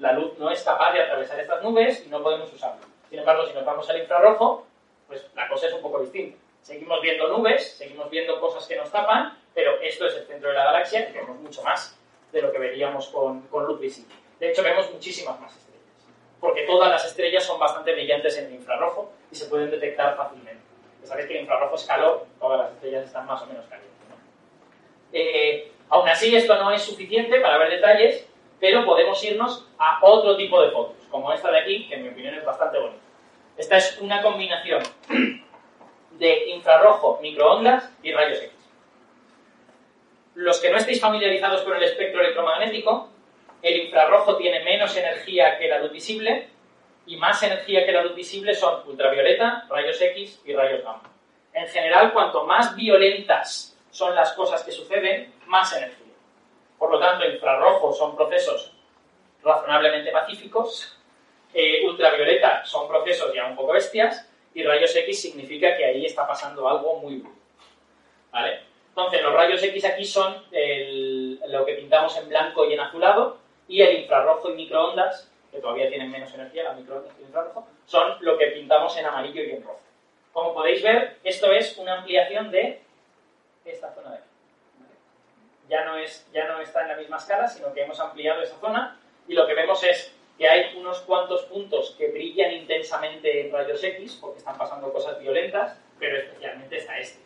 La luz no es capaz de atravesar estas nubes y no podemos usarla. Sin embargo, si nos vamos al infrarrojo, pues la cosa es un poco distinta. Seguimos viendo nubes, seguimos viendo cosas que nos tapan, pero esto es el centro de la galaxia y vemos mucho más de lo que veríamos con, luz visible. De hecho, vemos muchísimas más estrellas, porque todas las estrellas son bastante brillantes en el infrarrojo y se pueden detectar fácilmente. Sabéis que el infrarrojo es calor, todas las estrellas están más o menos calientes. Eh, aún así, esto no es suficiente para ver detalles, pero podemos irnos a otro tipo de fotos, como esta de aquí, que en mi opinión es bastante bonita. Esta es una combinación de infrarrojo, microondas y rayos X los que no estéis familiarizados con el espectro electromagnético, el infrarrojo tiene menos energía que la luz visible y más energía que la luz visible son ultravioleta, rayos X y rayos gamma. En general, cuanto más violentas son las cosas que suceden, más energía. Por lo tanto, infrarrojo son procesos razonablemente pacíficos, eh, ultravioleta son procesos ya un poco bestias y rayos X significa que ahí está pasando algo muy bueno. ¿Vale? Entonces, los rayos X aquí son lo que pintamos en blanco y en azulado, y el infrarrojo y microondas, que todavía tienen menos energía, las microondas que el infrarrojo, son lo que pintamos en amarillo y en rojo. Como podéis ver, esto es una ampliación de esta zona de aquí. Ya no, es, ya no está en la misma escala, sino que hemos ampliado esa zona y lo que vemos es que hay unos cuantos puntos que brillan intensamente en rayos X porque están pasando cosas violentas, pero especialmente está este.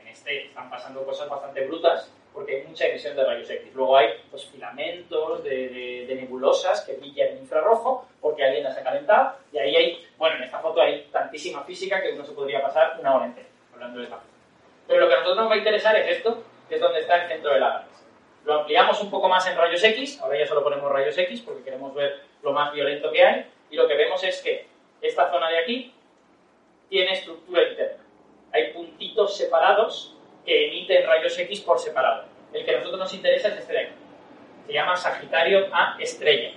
En este están pasando cosas bastante brutas porque hay mucha emisión de rayos X. Luego hay pues, filamentos de, nebulosas que brillan en infrarrojo porque alguien las ha calentado y ahí hay, bueno, en esta foto hay tantísima física que uno se podría pasar una hora entera hablando de esta foto. Pero lo que a nosotros nos va a interesar es esto, que es donde está el centro de la galaxia. Lo ampliamos un poco más en rayos X, ahora ya solo ponemos rayos X porque queremos ver lo más violento que hay, y lo que vemos es que esta zona de aquí tiene estructura interna. Hay puntitos separados que emiten rayos X por separado. El que a nosotros nos interesa es este de aquí. Se llama Sagitario A estrella.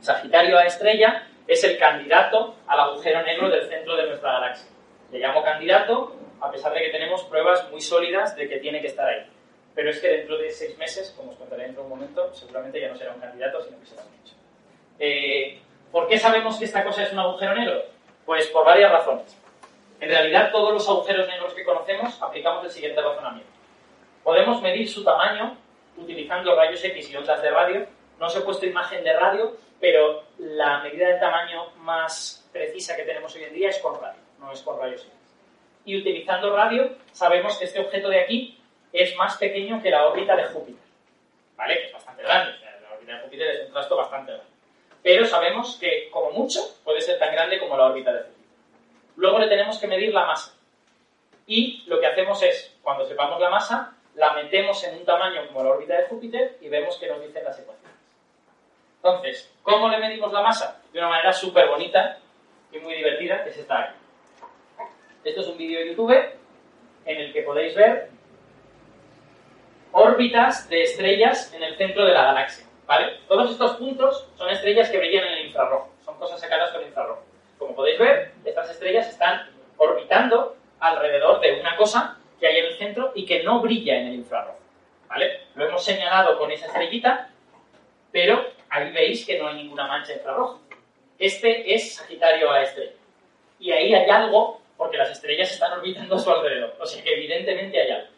Sagitario A estrella es el candidato al agujero negro del centro de nuestra galaxia. Le llamo candidato a pesar de que tenemos pruebas muy sólidas de que tiene que estar ahí. Pero es que dentro de seis meses, como os contaré dentro de un momento, seguramente ya no será un candidato, sino que será un hecho. Eh, ¿Por qué sabemos que esta cosa es un agujero negro? Pues por varias razones. En realidad, todos los agujeros negros que conocemos aplicamos el siguiente razonamiento. Podemos medir su tamaño utilizando rayos X y ondas de radio. No os he puesto imagen de radio, pero la medida de tamaño más precisa que tenemos hoy en día es con radio, no es con rayos X. Y utilizando radio, sabemos que este objeto de aquí es más pequeño que la órbita de Júpiter. ¿Vale? Que es bastante grande. la órbita de Júpiter es un trasto bastante grande. Pero sabemos que, como mucho, puede ser tan grande como la órbita de Júpiter. Luego le tenemos que medir la masa. Y lo que hacemos es, cuando sepamos la masa, la metemos en un tamaño como la órbita de Júpiter y vemos que nos dicen las ecuaciones. Entonces, ¿cómo le medimos la masa? De una manera súper bonita y muy divertida, que es esta aquí. Esto es un vídeo de YouTube en el que podéis ver órbitas de estrellas en el centro de la galaxia. ¿vale? Todos estos puntos son estrellas que brillan en el infrarrojo, son cosas sacadas con infrarrojo. Como podéis ver, estas estrellas están orbitando alrededor de una cosa que hay en el centro y que no brilla en el infrarrojo. ¿Vale? Lo hemos señalado con esa estrellita, pero ahí veis que no hay ninguna mancha infrarroja. Este es Sagitario A estrella. Y ahí hay algo, porque las estrellas están orbitando a su alrededor. O sea que evidentemente hay algo.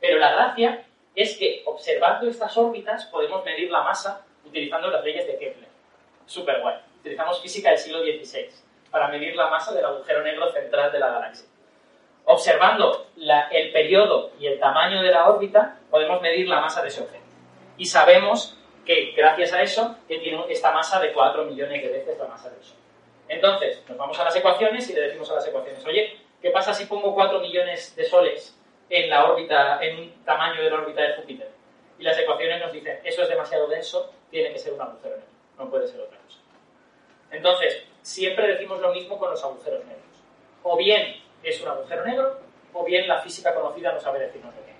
Pero la gracia es que observando estas órbitas podemos medir la masa utilizando las leyes de Kepler. Súper guay. Utilizamos física del siglo XVI para medir la masa del agujero negro central de la galaxia. Observando el periodo y el tamaño de la órbita, podemos medir la masa de ese objeto. Y sabemos que, gracias a eso, que tiene esta masa de 4 millones de veces la masa del Sol. Entonces, nos vamos a las ecuaciones y le decimos a las ecuaciones, oye, ¿qué pasa si pongo 4 millones de soles en la órbita, en un tamaño de la órbita de Júpiter? Y las ecuaciones nos dicen, eso es demasiado denso, tiene que ser un agujero negro, no puede ser otra cosa. Entonces, siempre decimos lo mismo con los agujeros negros. O bien es un agujero negro, o bien la física conocida no sabe decirnos lo que es.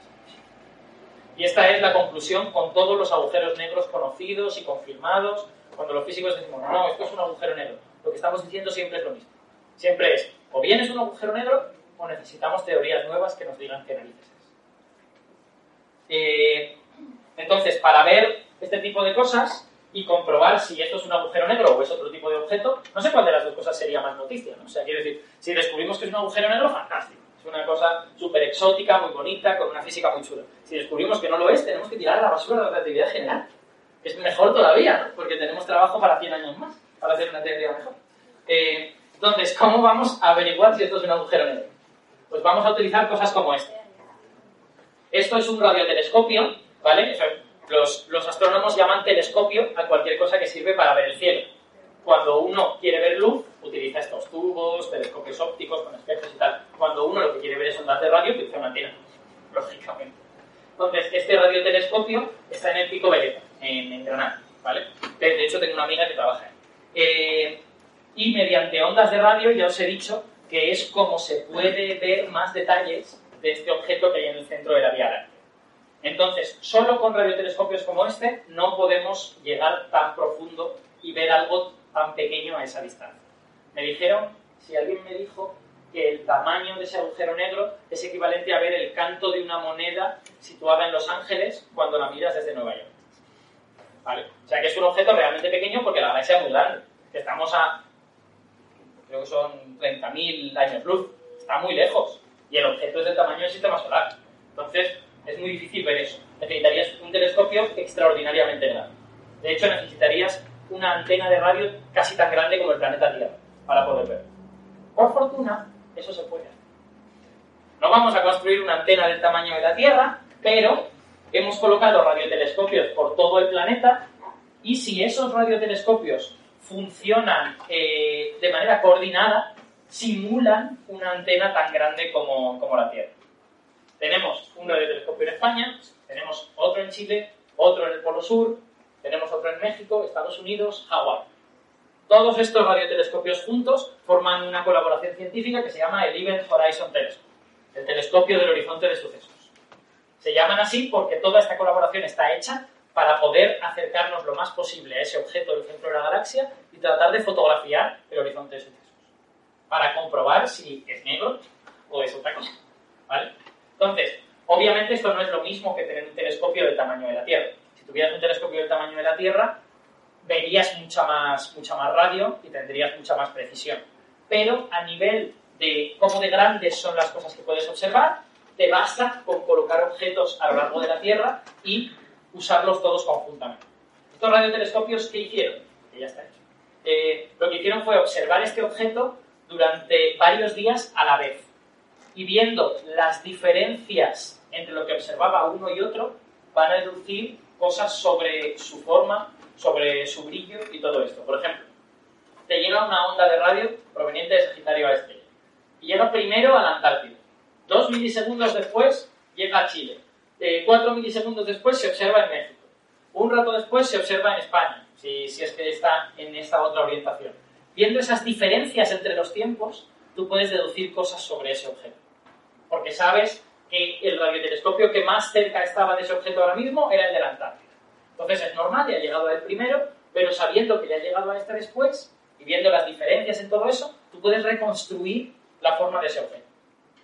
Y esta es la conclusión con todos los agujeros negros conocidos y confirmados. Cuando los físicos decimos, no, esto es un agujero negro, lo que estamos diciendo siempre es lo mismo. Siempre es, o bien es un agujero negro, o necesitamos teorías nuevas que nos digan qué narices es. Eh, entonces, para ver este tipo de cosas, y comprobar si esto es un agujero negro o es otro tipo de objeto, no sé cuál de las dos cosas sería más noticia, ¿no? O sea, quiero decir, si descubrimos que es un agujero negro, fantástico. Es una cosa súper exótica, muy bonita, con una física muy chula. Si descubrimos que no lo es, tenemos que tirar a la basura de la relatividad general. Es mejor todavía, ¿no? Porque tenemos trabajo para 100 años más, para hacer una teoría mejor. Eh, entonces, ¿cómo vamos a averiguar si esto es un agujero negro? Pues vamos a utilizar cosas como esta. Esto es un radiotelescopio, ¿vale? Los, astrónomos llaman telescopio a cualquier cosa que sirve para ver el cielo. Cuando uno quiere ver luz, utiliza estos tubos, telescopios ópticos con espejos y tal. Cuando uno lo que quiere ver es ondas de radio, utiliza una antena, lógicamente. Entonces, este radiotelescopio está en el Pico Veleta, en, Granada, ¿vale? De, hecho, tengo una amiga que trabaja ahí. Eh, y mediante ondas de radio, ya os he dicho que es como se puede ver más detalles de este objeto que hay en el centro de la Vía Láctea. Entonces, solo con radiotelescopios como este no podemos llegar tan profundo y ver algo tan pequeño a esa distancia. Me dijeron, si alguien me dijo que el tamaño de ese agujero negro es equivalente a ver el canto de una moneda situada en Los Ángeles cuando la miras desde Nueva York. ¿Vale? O sea que es un objeto realmente pequeño porque la galaxia es muy grande. Estamos a, creo que son 30.000 años luz. está muy lejos y el objeto es del tamaño del sistema solar. Entonces, es muy difícil ver eso. Necesitarías un telescopio extraordinariamente grande. De hecho, necesitarías una antena de radio casi tan grande como el planeta Tierra para poder ver. Por fortuna, eso se puede. No vamos a construir una antena del tamaño de la Tierra, pero hemos colocado radiotelescopios por todo el planeta y si esos radiotelescopios funcionan eh, de manera coordinada, simulan una antena tan grande como, como la Tierra. Tenemos un radiotelescopio en España, tenemos otro en Chile, otro en el Polo Sur, tenemos otro en México, Estados Unidos, Hawái. Todos estos radiotelescopios juntos forman una colaboración científica que se llama el Event Horizon Telescope, el telescopio del horizonte de sucesos. Se llaman así porque toda esta colaboración está hecha para poder acercarnos lo más posible a ese objeto del centro de la galaxia y tratar de fotografiar el horizonte de sucesos. Para comprobar si es negro o es otra cosa. ¿Vale? Entonces, obviamente esto no es lo mismo que tener un telescopio del tamaño de la Tierra. Si tuvieras un telescopio del tamaño de la Tierra, verías mucha más, mucha más radio y tendrías mucha más precisión. Pero a nivel de cómo de grandes son las cosas que puedes observar, te basta con colocar objetos a lo largo de la Tierra y usarlos todos conjuntamente. Estos radiotelescopios, ¿qué hicieron? Que ya está hecho. Eh, lo que hicieron fue observar este objeto durante varios días a la vez y viendo las diferencias entre lo que observaba uno y otro, van a deducir cosas sobre su forma, sobre su brillo y todo esto. Por ejemplo, te llega una onda de radio proveniente de Sagitario a Estrella y llega primero a la Antártida. Dos milisegundos después llega a Chile. Eh, cuatro milisegundos después se observa en México. Un rato después se observa en España, si, si es que está en esta otra orientación. Viendo esas diferencias entre los tiempos, tú puedes deducir cosas sobre ese objeto. Porque sabes que el radiotelescopio que más cerca estaba de ese objeto ahora mismo era el de la Antártida. Entonces es normal, ya ha llegado a él primero, pero sabiendo que ya ha llegado a este después y viendo las diferencias en todo eso, tú puedes reconstruir la forma de ese objeto.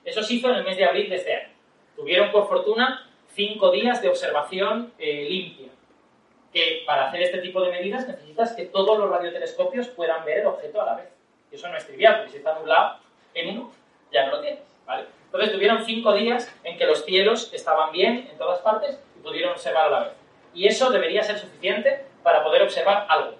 Eso se hizo en el mes de abril de este año. Tuvieron, por fortuna, cinco días de observación eh, limpia. Que para hacer este tipo de medidas necesitas que todos los radiotelescopios puedan ver el objeto a la vez. Y eso no es trivial, porque si está nublado en uno, ya no lo tienes. ¿vale? Entonces tuvieron cinco días en que los cielos estaban bien en todas partes y pudieron observar a la vez. Y eso debería ser suficiente para poder observar algo.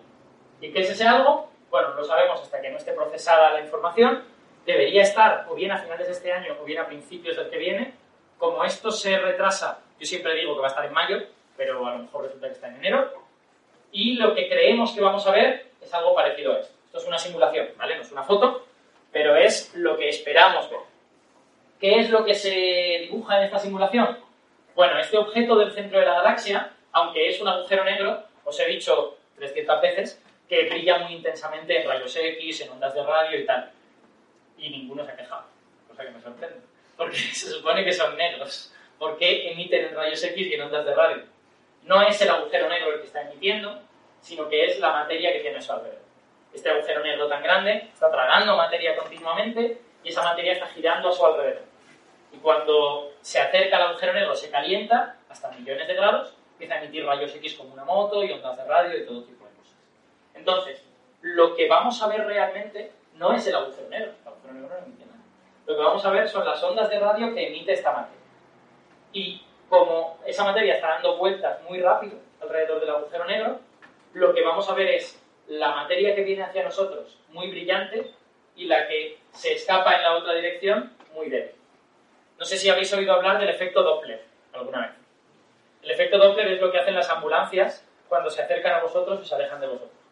¿Y qué es ese algo? Bueno, no lo sabemos hasta que no esté procesada la información, debería estar o bien a finales de este año o bien a principios del que viene. Como esto se retrasa, yo siempre digo que va a estar en mayo, pero a lo mejor resulta que está en enero. Y lo que creemos que vamos a ver es algo parecido a esto. Esto es una simulación, ¿vale? No es una foto, pero es lo que esperamos ver. ¿Qué es lo que se dibuja en esta simulación? Bueno, este objeto del centro de la galaxia, aunque es un agujero negro, os he dicho 300 veces, que brilla muy intensamente en rayos X, en ondas de radio y tal y ninguno se ha quejado, cosa que me sorprende. Porque [laughs] se supone que son negros. ¿Por qué emiten en rayos X y en ondas de radio? No es el agujero negro el que está emitiendo, sino que es la materia que tiene a su alrededor. Este agujero negro tan grande está tragando materia continuamente y esa materia está girando a su alrededor. Y cuando se acerca al agujero negro se calienta hasta millones de grados, empieza a emitir rayos X como una moto y ondas de radio y todo tipo de cosas. Entonces, lo que vamos a ver realmente no es el agujero negro, el agujero negro no emite nada. Lo que vamos a ver son las ondas de radio que emite esta materia. Y como esa materia está dando vueltas muy rápido alrededor del agujero negro, lo que vamos a ver es la materia que viene hacia nosotros muy brillante y la que se escapa en la otra dirección muy débil. No sé si habéis oído hablar del efecto Doppler alguna vez. El efecto Doppler es lo que hacen las ambulancias cuando se acercan a vosotros y se alejan de vosotros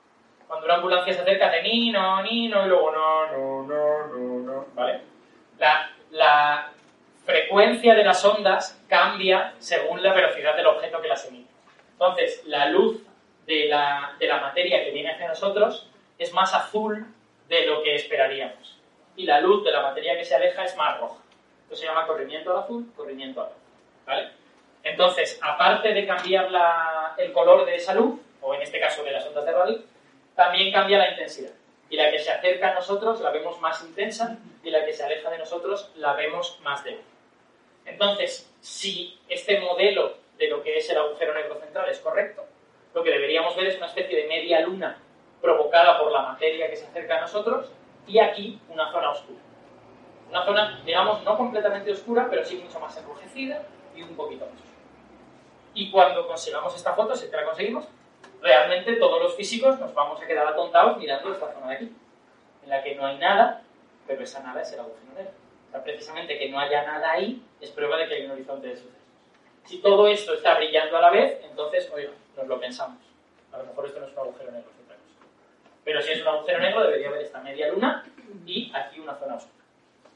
cuando una ambulancia se acerca hace ni, no, ni, no, y luego no, no, no, no, no, ¿vale? La, la frecuencia de las ondas cambia según la velocidad del objeto que las emite. Entonces, la luz de la, de la materia que viene hacia nosotros es más azul de lo que esperaríamos. Y la luz de la materia que se aleja es más roja. Esto se llama corrimiento al azul, corrimiento al rojo. ¿Vale? Entonces, aparte de cambiar el color de esa luz, o en este caso de las ondas de radio, también cambia la intensidad. Y la que se acerca a nosotros la vemos más intensa y la que se aleja de nosotros la vemos más débil. Entonces, si este modelo de lo que es el agujero negro central es correcto, lo que deberíamos ver es una especie de media luna provocada por la materia que se acerca a nosotros y aquí una zona oscura. Una zona, digamos, no completamente oscura, pero sí mucho más enrojecida y un poquito más oscura. Y cuando consigamos esta foto, si que la conseguimos, realmente todos los físicos nos vamos a quedar atontados mirando esta zona de aquí, en la que no hay nada, pero esa nada es el agujero negro. Precisamente que no haya nada ahí es prueba de que hay un horizonte de sucesos. Si todo esto está brillando a la vez, entonces, oiga, nos lo pensamos. A lo mejor esto no es un agujero negro, es. Pero si es un agujero negro, debería haber esta media luna y aquí una zona oscura.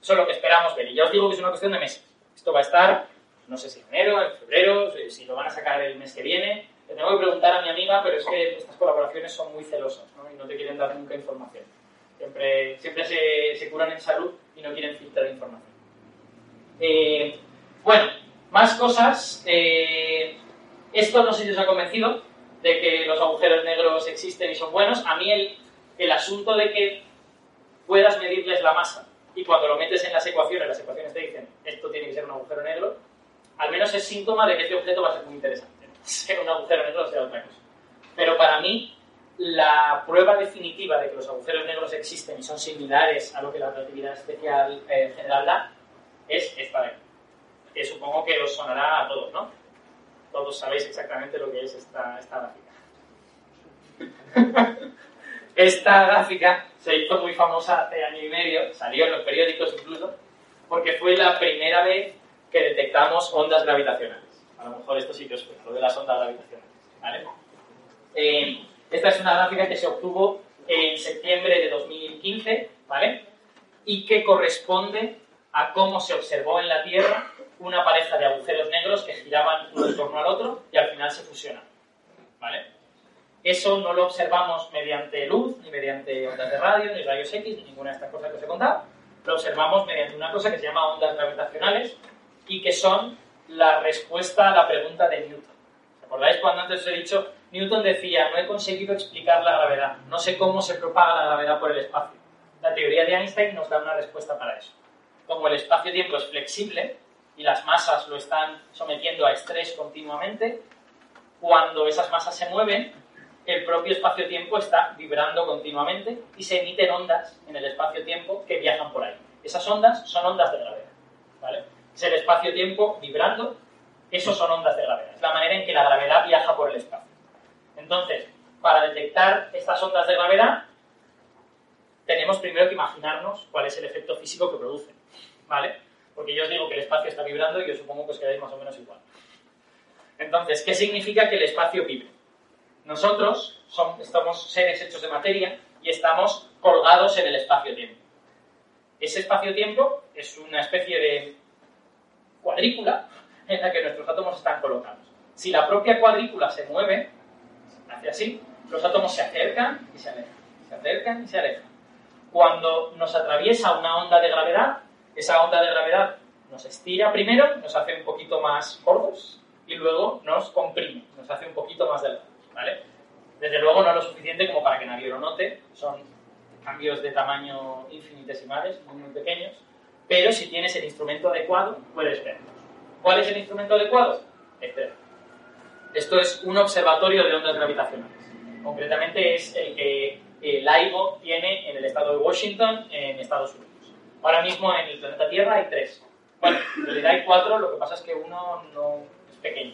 Eso es lo que esperamos ver. Y ya os digo que es una cuestión de meses. Esto va a estar, no sé si en enero, en febrero, si lo van a sacar el mes que viene. Tengo que preguntar a mi amiga, pero es que estas colaboraciones son muy celosas ¿no? y no te quieren dar nunca información. Siempre, siempre se, se curan en salud y no quieren filtrar información. Eh, bueno, más cosas. Eh, esto no sé si os ha convencido de que los agujeros negros existen y son buenos. A mí el, el asunto de que puedas medirles la masa y cuando lo metes en las ecuaciones, las ecuaciones te dicen esto tiene que ser un agujero negro, al menos es síntoma de que este objeto va a ser muy interesante. [laughs] Ser un agujero negro sea otra cosa. Pero para mí, la prueba definitiva de que los agujeros negros existen y son similares a lo que la relatividad especial eh, general da es esta de aquí. Que supongo que os sonará a todos, ¿no? Todos sabéis exactamente lo que es esta, esta gráfica. [laughs] esta gráfica se hizo muy famosa hace año y medio, salió en los periódicos incluso, porque fue la primera vez que detectamos ondas gravitacionales. A lo mejor esto sí que os suena, lo de las ondas gravitacionales. ¿vale? Eh, esta es una gráfica que se obtuvo en septiembre de 2015, ¿vale? Y que corresponde a cómo se observó en la Tierra una pareja de agujeros negros que giraban uno en torno al otro y al final se fusionan, ¿vale? Eso no lo observamos mediante luz, ni mediante ondas de radio, ni rayos X, ni ninguna de estas cosas que os he contado. Lo observamos mediante una cosa que se llama ondas gravitacionales y que son la respuesta a la pregunta de Newton. ¿Os acordáis cuando antes os he dicho, Newton decía, no he conseguido explicar la gravedad, no sé cómo se propaga la gravedad por el espacio? La teoría de Einstein nos da una respuesta para eso. Como el espacio-tiempo es flexible y las masas lo están sometiendo a estrés continuamente, cuando esas masas se mueven, el propio espacio-tiempo está vibrando continuamente y se emiten ondas en el espacio-tiempo que viajan por ahí. Esas ondas son ondas de gravedad. ¿vale? Es el espacio-tiempo vibrando, esos son ondas de gravedad. Es la manera en que la gravedad viaja por el espacio. Entonces, para detectar estas ondas de gravedad, tenemos primero que imaginarnos cuál es el efecto físico que producen. ¿Vale? Porque yo os digo que el espacio está vibrando y yo supongo que os quedáis más o menos igual. Entonces, ¿qué significa que el espacio vibre? Nosotros somos seres hechos de materia y estamos colgados en el espacio-tiempo. Ese espacio-tiempo es una especie de cuadrícula en la que nuestros átomos están colocados. Si la propia cuadrícula se mueve, hace así, los átomos se acercan y se alejan, se acercan y se alejan. Cuando nos atraviesa una onda de gravedad, esa onda de gravedad nos estira primero, nos hace un poquito más gordos y luego nos comprime, nos hace un poquito más delgados. ¿vale? Desde luego no lo suficiente como para que nadie lo note, son cambios de tamaño infinitesimales, muy, muy pequeños, pero si tienes el instrumento adecuado, puedes verlos. ¿Cuál es el instrumento adecuado? Este. Esto es un observatorio de ondas gravitacionales. Concretamente es el que el LIGO tiene en el estado de Washington, en Estados Unidos. Ahora mismo en el planeta Tierra hay tres. Bueno, en realidad hay cuatro, lo que pasa es que uno no es pequeño.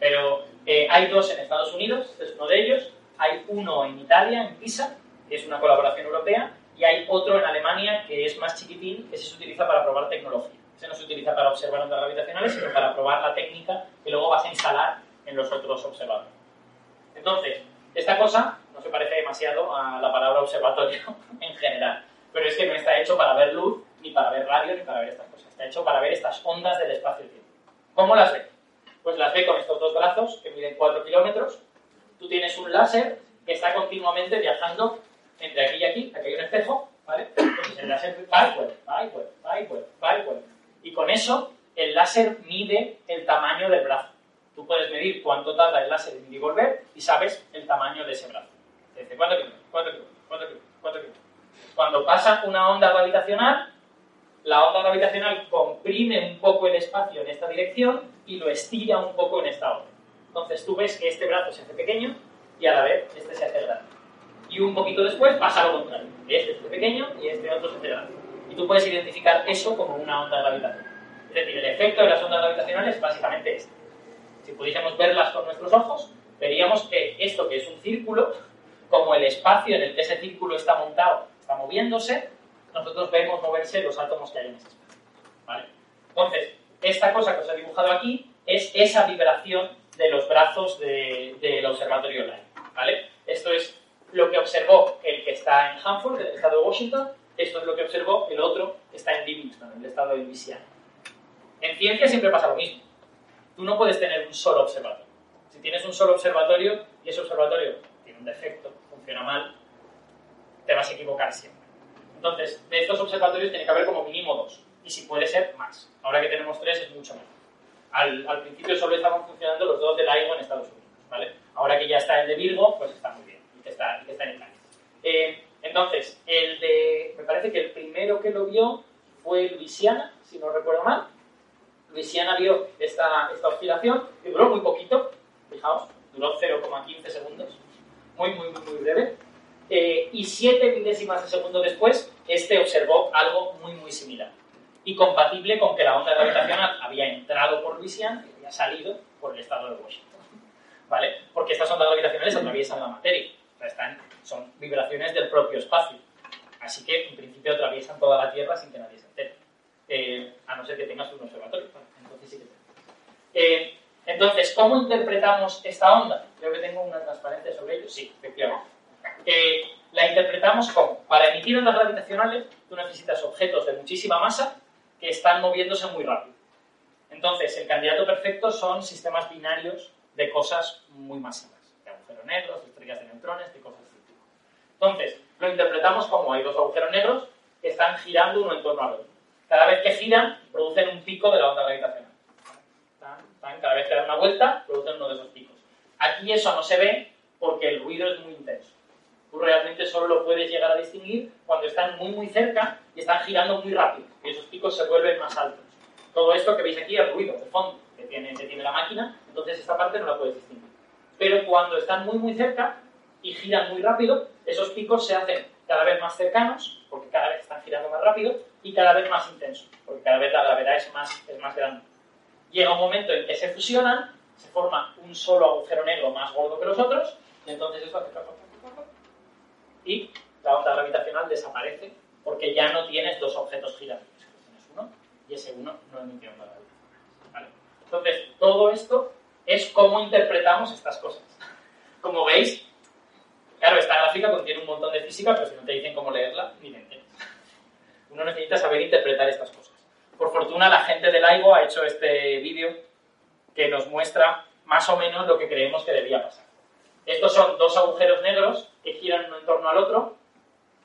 Pero eh, hay dos en Estados Unidos, este es uno de ellos. Hay uno en Italia, en Pisa, que es una colaboración europea. Y hay otro en Alemania, que es más chiquitín, que se utiliza para probar tecnología. Ese no se utiliza para observar ondas gravitacionales, sino para probar la técnica que luego vas a instalar en los otros observatorios. Entonces, esta cosa no se parece demasiado a la palabra observatorio [laughs] en general, pero es que no está hecho para ver luz, ni para ver radio, ni para ver estas cosas. Está hecho para ver estas ondas del espacio-tiempo. ¿Cómo las ve? Pues las ve con estos dos brazos que miden 4 kilómetros. Tú tienes un láser que está continuamente viajando entre aquí y aquí, aquí hay un espejo, ¿vale? Entonces el láser va y vuelve, va y vuelve, va y vuelve. Y con eso el láser mide el tamaño del brazo. Tú puedes medir cuánto tarda el láser en ir y volver y sabes el tamaño de ese brazo. Dice, ¿cuánto kilómetros? ¿Cuánto kilómetros? ¿Cuánto kilómetros? ¿Cuánto kilómetros? Cuando pasa una onda gravitacional, la onda gravitacional comprime un poco el espacio en esta dirección y lo estira un poco en esta otra. Entonces tú ves que este brazo se hace pequeño y a la vez este se hace grande. Y un poquito después pasa lo contrario. Este se hace pequeño y este otro se hace grande. Y tú puedes identificar eso como una onda gravitacional. Es decir, el efecto de las ondas gravitacionales es básicamente este. Si pudiésemos verlas con nuestros ojos, veríamos que esto que es un círculo, como el espacio en el que ese círculo está montado está moviéndose, nosotros vemos moverse los átomos que hay en ese espacio. ¿vale? Entonces, esta cosa que os he dibujado aquí es esa vibración de los brazos del observatorio LIGO. ¿vale? Esto es lo que observó el que está en Hanford, el estado de Washington, esto es lo que observó el otro que está en Livingston, el estado de Louisiana. En ciencia siempre pasa lo mismo. Tú no puedes tener un solo observatorio. Si tienes un solo observatorio y ese observatorio tiene un defecto, funciona mal, te vas a equivocar siempre. Entonces, de estos observatorios tiene que haber como mínimo dos. Y si puede ser, más. Ahora que tenemos tres es mucho mejor. Al, principio solo estaban funcionando los dos de LIGO en Estados Unidos. ¿vale? Ahora que ya está el de Virgo, pues está muy bien. Y que está, está en Italia. Eh, entonces, el de. Me parece que el primero que lo vio fue Luisiana, si no recuerdo mal. Luisiana vio esta, oscilación, que duró muy poquito, fijaos, duró 0,15 segundos, muy, muy, muy, breve. Eh, y 7 milésimas de segundo después, este observó algo muy, muy similar. Y compatible con que la onda gravitacional había entrado por Luisiana y había salido por el estado de Washington. ¿Vale? Porque estas ondas gravitacionales atraviesan la materia. Están, son vibraciones del propio espacio. Así que, en principio, atraviesan toda la Tierra sin que nadie se entere. Eh, a no ser que tengas un observatorio. Entonces, sí que eh, entonces, ¿cómo interpretamos esta onda? Creo que tengo una transparencia sobre ello. Sí, efectivamente. Eh, la interpretamos como, para emitir ondas gravitacionales, tú necesitas objetos de muchísima masa que están moviéndose muy rápido. Entonces, el candidato perfecto son sistemas binarios de cosas muy masivas, de agujeros negros, de estrellas de neutrones, de cosas de este. Entonces, lo interpretamos como hay dos agujeros negros que están girando uno en torno al otro. Cada vez que giran, producen un pico de la onda gravitacional. Cada vez que dan una vuelta, producen uno de esos picos. Aquí eso no se ve porque el ruido es muy intenso. Tú realmente solo lo puedes llegar a distinguir cuando están muy muy cerca y están girando muy rápido y esos picos se vuelven más altos. Todo esto que veis aquí es ruido de fondo que tiene, que tiene la máquina, entonces esta parte no la puedes distinguir. Pero cuando están muy muy cerca y giran muy rápido, esos picos se hacen cada vez más cercanos, porque cada vez están girando más rápido, y cada vez más intensos, porque cada vez la gravedad es más, es más grande. Llega un momento en que se fusionan, se forma un solo agujero negro más gordo que los otros, y entonces eso hace y la onda gravitacional desaparece porque ya no tienes dos objetos girando, tienes uno y ese uno no emite onda gravitacional. Entonces, todo esto es cómo interpretamos estas cosas. Como veis, claro, esta gráfica contiene un montón de física, pero si no te dicen cómo leerla, ni te Uno necesita saber interpretar estas cosas. Por fortuna, la gente de LIGO ha hecho este vídeo que nos muestra más o menos lo que creemos que debía pasar. Estos son dos agujeros negros que giran uno en torno al otro.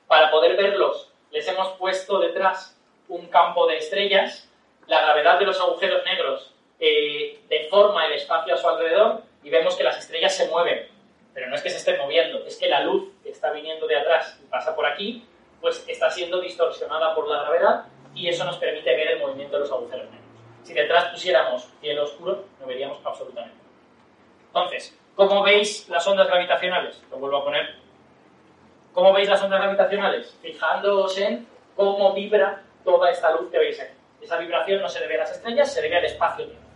Para poder verlos, les hemos puesto detrás un campo de estrellas. La gravedad de los agujeros negros eh, deforma el espacio a su alrededor y vemos que las estrellas se mueven. Pero no es que se estén moviendo, es que la luz que está viniendo de atrás y pasa por aquí, pues está siendo distorsionada por la gravedad y eso nos permite ver el movimiento de los agujeros negros. Si detrás pusiéramos cielo oscuro, no veríamos absolutamente nada. Entonces, ¿cómo veis las ondas gravitacionales? Lo vuelvo a poner. ¿Cómo veis las ondas gravitacionales? Fijándoos en cómo vibra toda esta luz que veis aquí. Esa vibración no se debe a las estrellas, se debe al espacio-tiempo.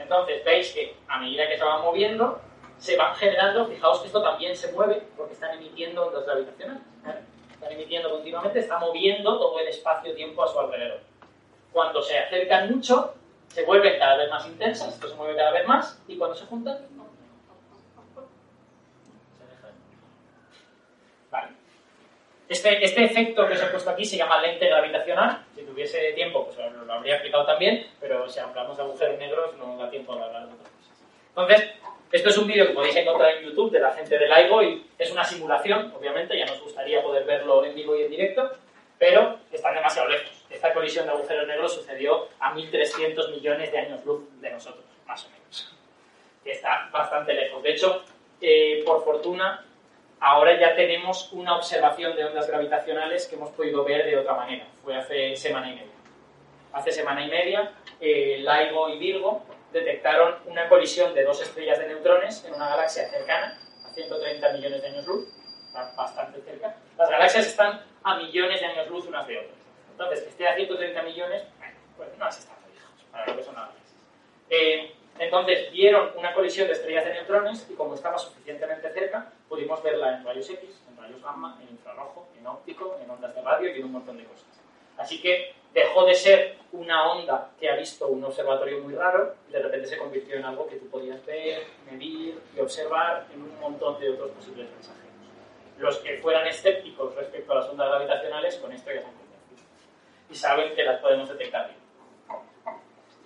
Entonces, veis que a medida que se van moviendo, se van generando, fijaos que esto también se mueve porque están emitiendo ondas gravitacionales. Están emitiendo continuamente, está moviendo todo el espacio-tiempo a su alrededor. Cuando se acercan mucho, se vuelven cada vez más intensas, esto se mueve cada vez más, y cuando se juntan, Vale. Este, este efecto que os he puesto aquí se llama lente gravitacional. Si tuviese tiempo, pues lo, habría explicado también, pero si hablamos de agujeros negros, no da tiempo de hablar de otras cosas. Entonces, esto es un vídeo que podéis encontrar en YouTube de la gente de LIGO y es una simulación, obviamente, ya nos gustaría poder verlo en vivo y en directo, pero están demasiado lejos. Esta colisión de agujeros negros sucedió a 1.300 millones de años luz de nosotros, más o menos. Está bastante lejos. De hecho, eh, por fortuna, ahora ya tenemos una observación de ondas gravitacionales que hemos podido ver de otra manera. Fue hace semana y media. Hace semana y media, eh, LIGO y Virgo detectaron una colisión de dos estrellas de neutrones en una galaxia cercana, a 130 millones de años luz, bastante cerca. Las galaxias están a millones de años luz unas de otras. Entonces, que esté a 130 millones, bueno, pues no has estado lejos, para lo que son análisis. Eh, entonces, vieron una colisión de estrellas de neutrones y como estaba suficientemente cerca, pudimos verla en rayos X, en rayos gamma, en infrarrojo, en óptico, en ondas de radio y en un montón de cosas. Así que dejó de ser una onda que ha visto un observatorio muy raro y de repente se convirtió en algo que tú podías ver, medir y observar en un montón de otros posibles mensajeros. Los que fueran escépticos respecto a las ondas gravitacionales, con esto ya se han convencido. Y saben que las podemos detectar bien.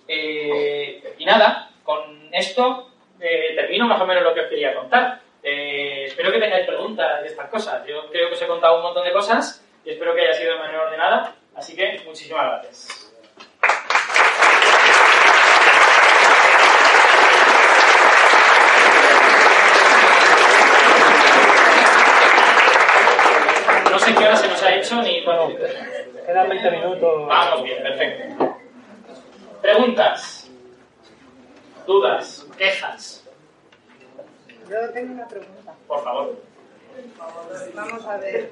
Eh, y nada, con esto eh, termino más o menos lo que os quería contar. Eh, espero que tengáis preguntas de estas cosas. Yo creo que os he contado un montón de cosas y espero que haya sido de manera ordenada. Así que muchísimas gracias. No sé qué hora se nos ha hecho ni... Bueno, quedan 20 minutos. Vamos bien, perfecto. Preguntas, dudas, quejas, Yo tengo una pregunta. por favor. Vamos a ver.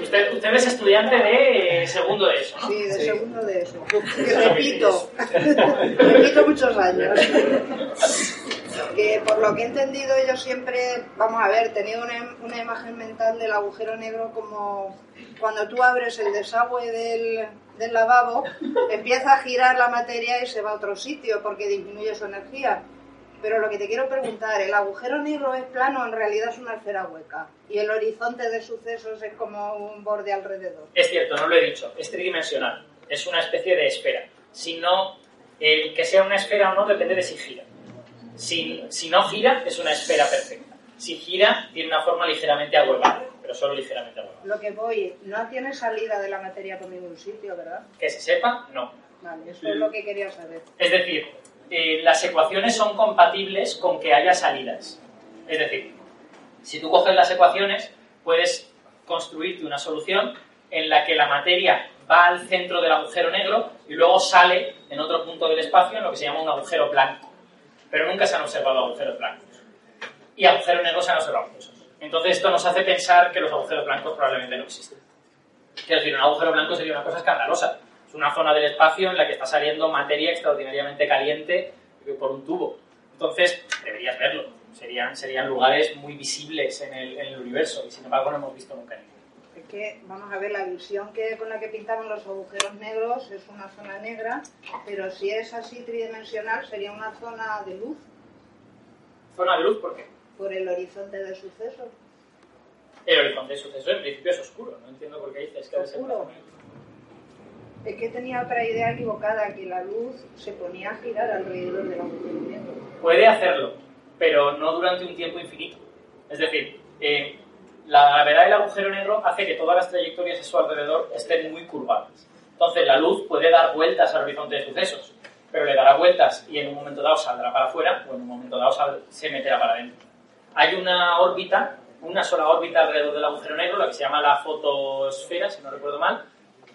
Usted, usted es estudiante de segundo de eso, ¿no? Sí, de segundo de eso. Que repito. repito muchos años. Que por lo que he entendido yo siempre, vamos a ver, tenía una, una imagen mental del agujero negro como cuando tú abres el desagüe del, del lavabo, empieza a girar la materia y se va a otro sitio porque disminuye su energía. Pero lo que te quiero preguntar, ¿el agujero negro es plano o en realidad es una esfera hueca? Y el horizonte de sucesos es como un borde alrededor. Es cierto, no lo he dicho, es tridimensional, es una especie de esfera. Si no, el que sea una esfera o no depende de si gira. Si, si no gira, es una esfera perfecta. Si gira, tiene una forma ligeramente ahuevada, pero solo ligeramente ahuevada. Lo que voy, no tiene salida de la materia por ningún sitio, ¿verdad? Que se sepa, no. Vale, eso es lo que quería saber. Es decir, eh, las ecuaciones son compatibles con que haya salidas. Es decir, si tú coges las ecuaciones, puedes construirte una solución en la que la materia va al centro del agujero negro y luego sale en otro punto del espacio en lo que se llama un agujero blanco. Pero nunca se han observado agujeros blancos. Y agujeros negros se han observado muchos. Entonces esto nos hace pensar que los agujeros blancos probablemente no existen. Quiero decir, un agujero blanco sería una cosa escandalosa. Es una zona del espacio en la que está saliendo materia extraordinariamente caliente por un tubo. Entonces, deberías verlo. Serían, serían lugares muy visibles en el, en el universo y sin embargo no hemos visto nunca ninguno. Es que, vamos a ver, la visión que, con la que pintaban los agujeros negros es una zona negra, pero si es así tridimensional sería una zona de luz Zona de luz, ¿por qué? por el horizonte de sucesos. El horizonte de suceso en principio es oscuro. No entiendo por qué dices que debe ser una ¿Oscuro? Es que tenía otra idea equivocada, que la luz se ponía a girar alrededor del negro. Puede hacerlo, pero no durante un tiempo infinito. Es decir, eh, la gravedad del agujero negro hace que todas las trayectorias a su alrededor estén muy curvadas. Entonces la luz puede dar vueltas al horizonte de sucesos, pero le dará vueltas y en un momento dado saldrá para afuera o en un momento dado se meterá para adentro. Hay una órbita, una sola órbita alrededor del agujero negro, la que se llama la fotosfera, si no recuerdo mal,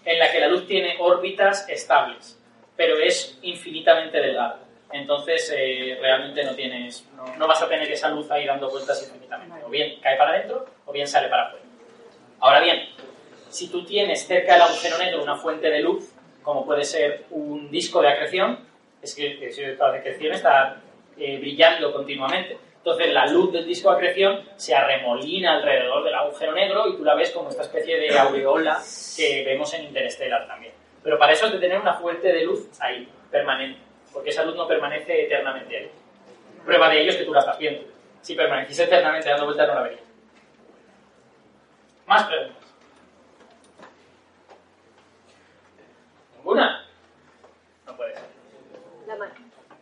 en la que la luz tiene órbitas estables, pero es infinitamente delgada. Entonces, eh, realmente no tienes, no, no vas a tener esa luz ahí dando vueltas infinitamente. O bien cae para adentro o bien sale para afuera. Ahora bien, si tú tienes cerca del agujero negro una fuente de luz, como puede ser un disco de acreción, es que, que si la acreción está eh, brillando continuamente. Entonces la luz del disco de acreción se arremolina alrededor del agujero negro y tú la ves como esta especie de aureola que vemos en Interstellar también. Pero para eso es de tener una fuente de luz ahí, permanente, porque esa luz no permanece eternamente ahí. Prueba de ello es que tú la estás viendo. Si permaneciese eternamente dando vueltas no la verías. Más preguntas. ¿Ninguna? No puede ser. La mano.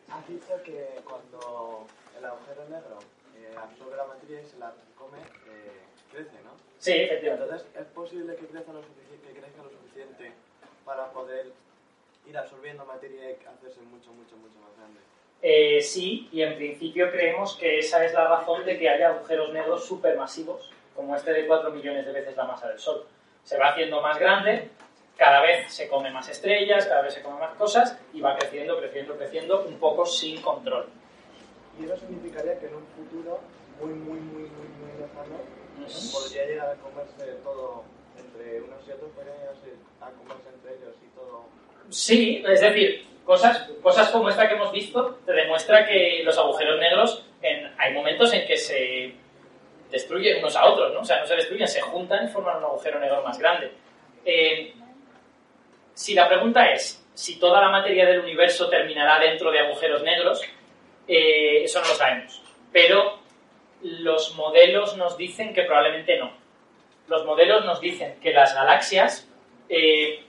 Has dicho que cuando el agujero negro eh, absorbe la materia y se la come, eh, crece, ¿no? Sí, efectivamente. Entonces, ¿es posible que crezca, lo suficiente, que crezca lo suficiente para poder ir absorbiendo materia y hacerse mucho, mucho, mucho más grande? Eh, sí, y en principio creemos que esa es la razón de que haya agujeros negros supermasivos, como este de 4 millones de veces la masa del Sol. Se va haciendo más grande, cada vez se come más estrellas, cada vez se come más cosas, y va creciendo, creciendo, creciendo, un poco sin control. Y eso significaría que en un futuro muy, muy, muy, muy, muy lejano podría llegar a comerse todo entre unos y otros podrían llegarse a comerse entre ellos y todo. Sí, es decir, cosas, cosas como esta que hemos visto te demuestra que los agujeros negros en- hay momentos en que se destruyen unos a otros, ¿no? O sea, no se destruyen, se juntan y forman un agujero negro más grande. Eh, si la pregunta es si toda la materia del universo terminará dentro de agujeros negros, eh, eso no lo sabemos. Pero los modelos nos dicen que probablemente no. Los modelos nos dicen que las galaxias, eh,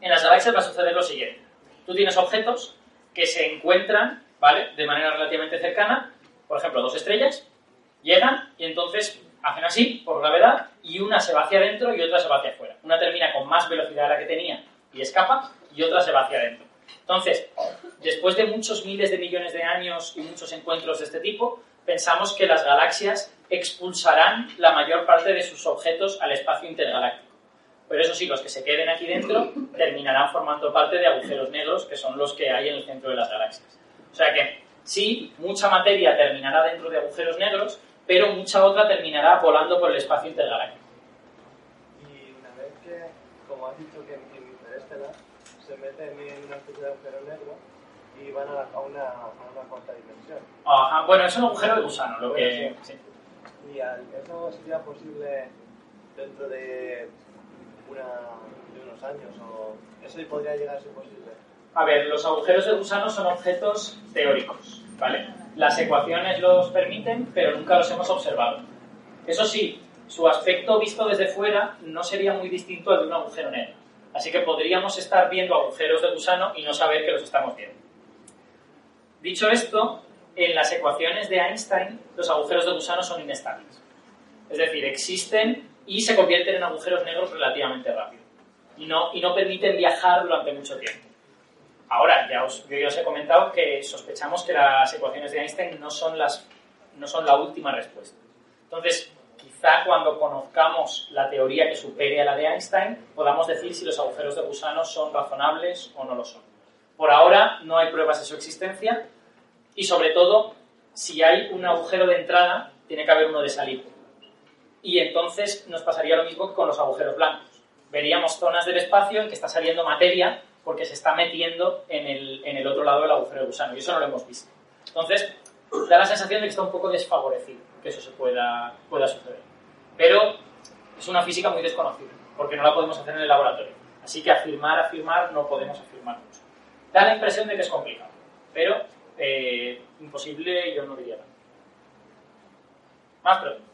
en las galaxias va a suceder lo siguiente. Tú tienes objetos que se encuentran, ¿vale? De manera relativamente cercana, por ejemplo, dos estrellas, llegan y entonces hacen así, por gravedad, y una se va hacia adentro y otra se va hacia afuera. Una termina con más velocidad de la que tenía y escapa, y otra se va hacia adentro. Entonces, después de muchos miles de millones de años y muchos encuentros de este tipo, pensamos que las galaxias expulsarán la mayor parte de sus objetos al espacio intergaláctico. Pero eso sí, los que se queden aquí dentro terminarán formando parte de agujeros negros, que son los que hay en el centro de las galaxias. O sea que sí, mucha materia terminará dentro de agujeros negros, pero mucha otra terminará volando por el espacio intergaláctico. Y una vez que, como has dicho que en, se meten en una especie de agujero negro y van a, la- a una, a una cuarta dimensión. Ajá, bueno, es un agujero de gusano, lo que... sí. ¿Y al- eso sería posible dentro de, una, de unos años? ¿O eso podría llegar a ser posible? A ver, los agujeros de gusano son objetos teóricos, ¿vale? Las ecuaciones los permiten, pero nunca los hemos observado. Eso sí, su aspecto visto desde fuera no sería muy distinto al de un agujero negro. Así que podríamos estar viendo agujeros de gusano y no saber que los estamos viendo. Dicho esto, en las ecuaciones de Einstein, los agujeros de gusano son inestables. Es decir, existen y se convierten en agujeros negros relativamente rápido. Y no, y no permiten viajar durante mucho tiempo. Ahora, ya os, yo ya os he comentado que sospechamos que las ecuaciones de Einstein no son, las, no son la última respuesta. Entonces, quizá cuando conozcamos la teoría que supere a la de Einstein, podamos decir si los agujeros de gusano son razonables o no lo son. Por ahora no hay pruebas de su existencia y sobre todo, si hay un agujero de entrada, tiene que haber uno de salida. Y entonces nos pasaría lo mismo que con los agujeros blancos. Veríamos zonas del espacio en que está saliendo materia porque se está metiendo en el, en el otro lado del agujero de gusano y eso no lo hemos visto. Entonces, da la sensación de que está un poco desfavorecido que eso se pueda, pueda suceder. Pero es una física muy desconocida porque no la podemos hacer en el laboratorio. Así que afirmar, afirmar, no podemos afirmar mucho. Da la impresión de que es complicado, pero eh, imposible yo no diría nada. Más preguntas.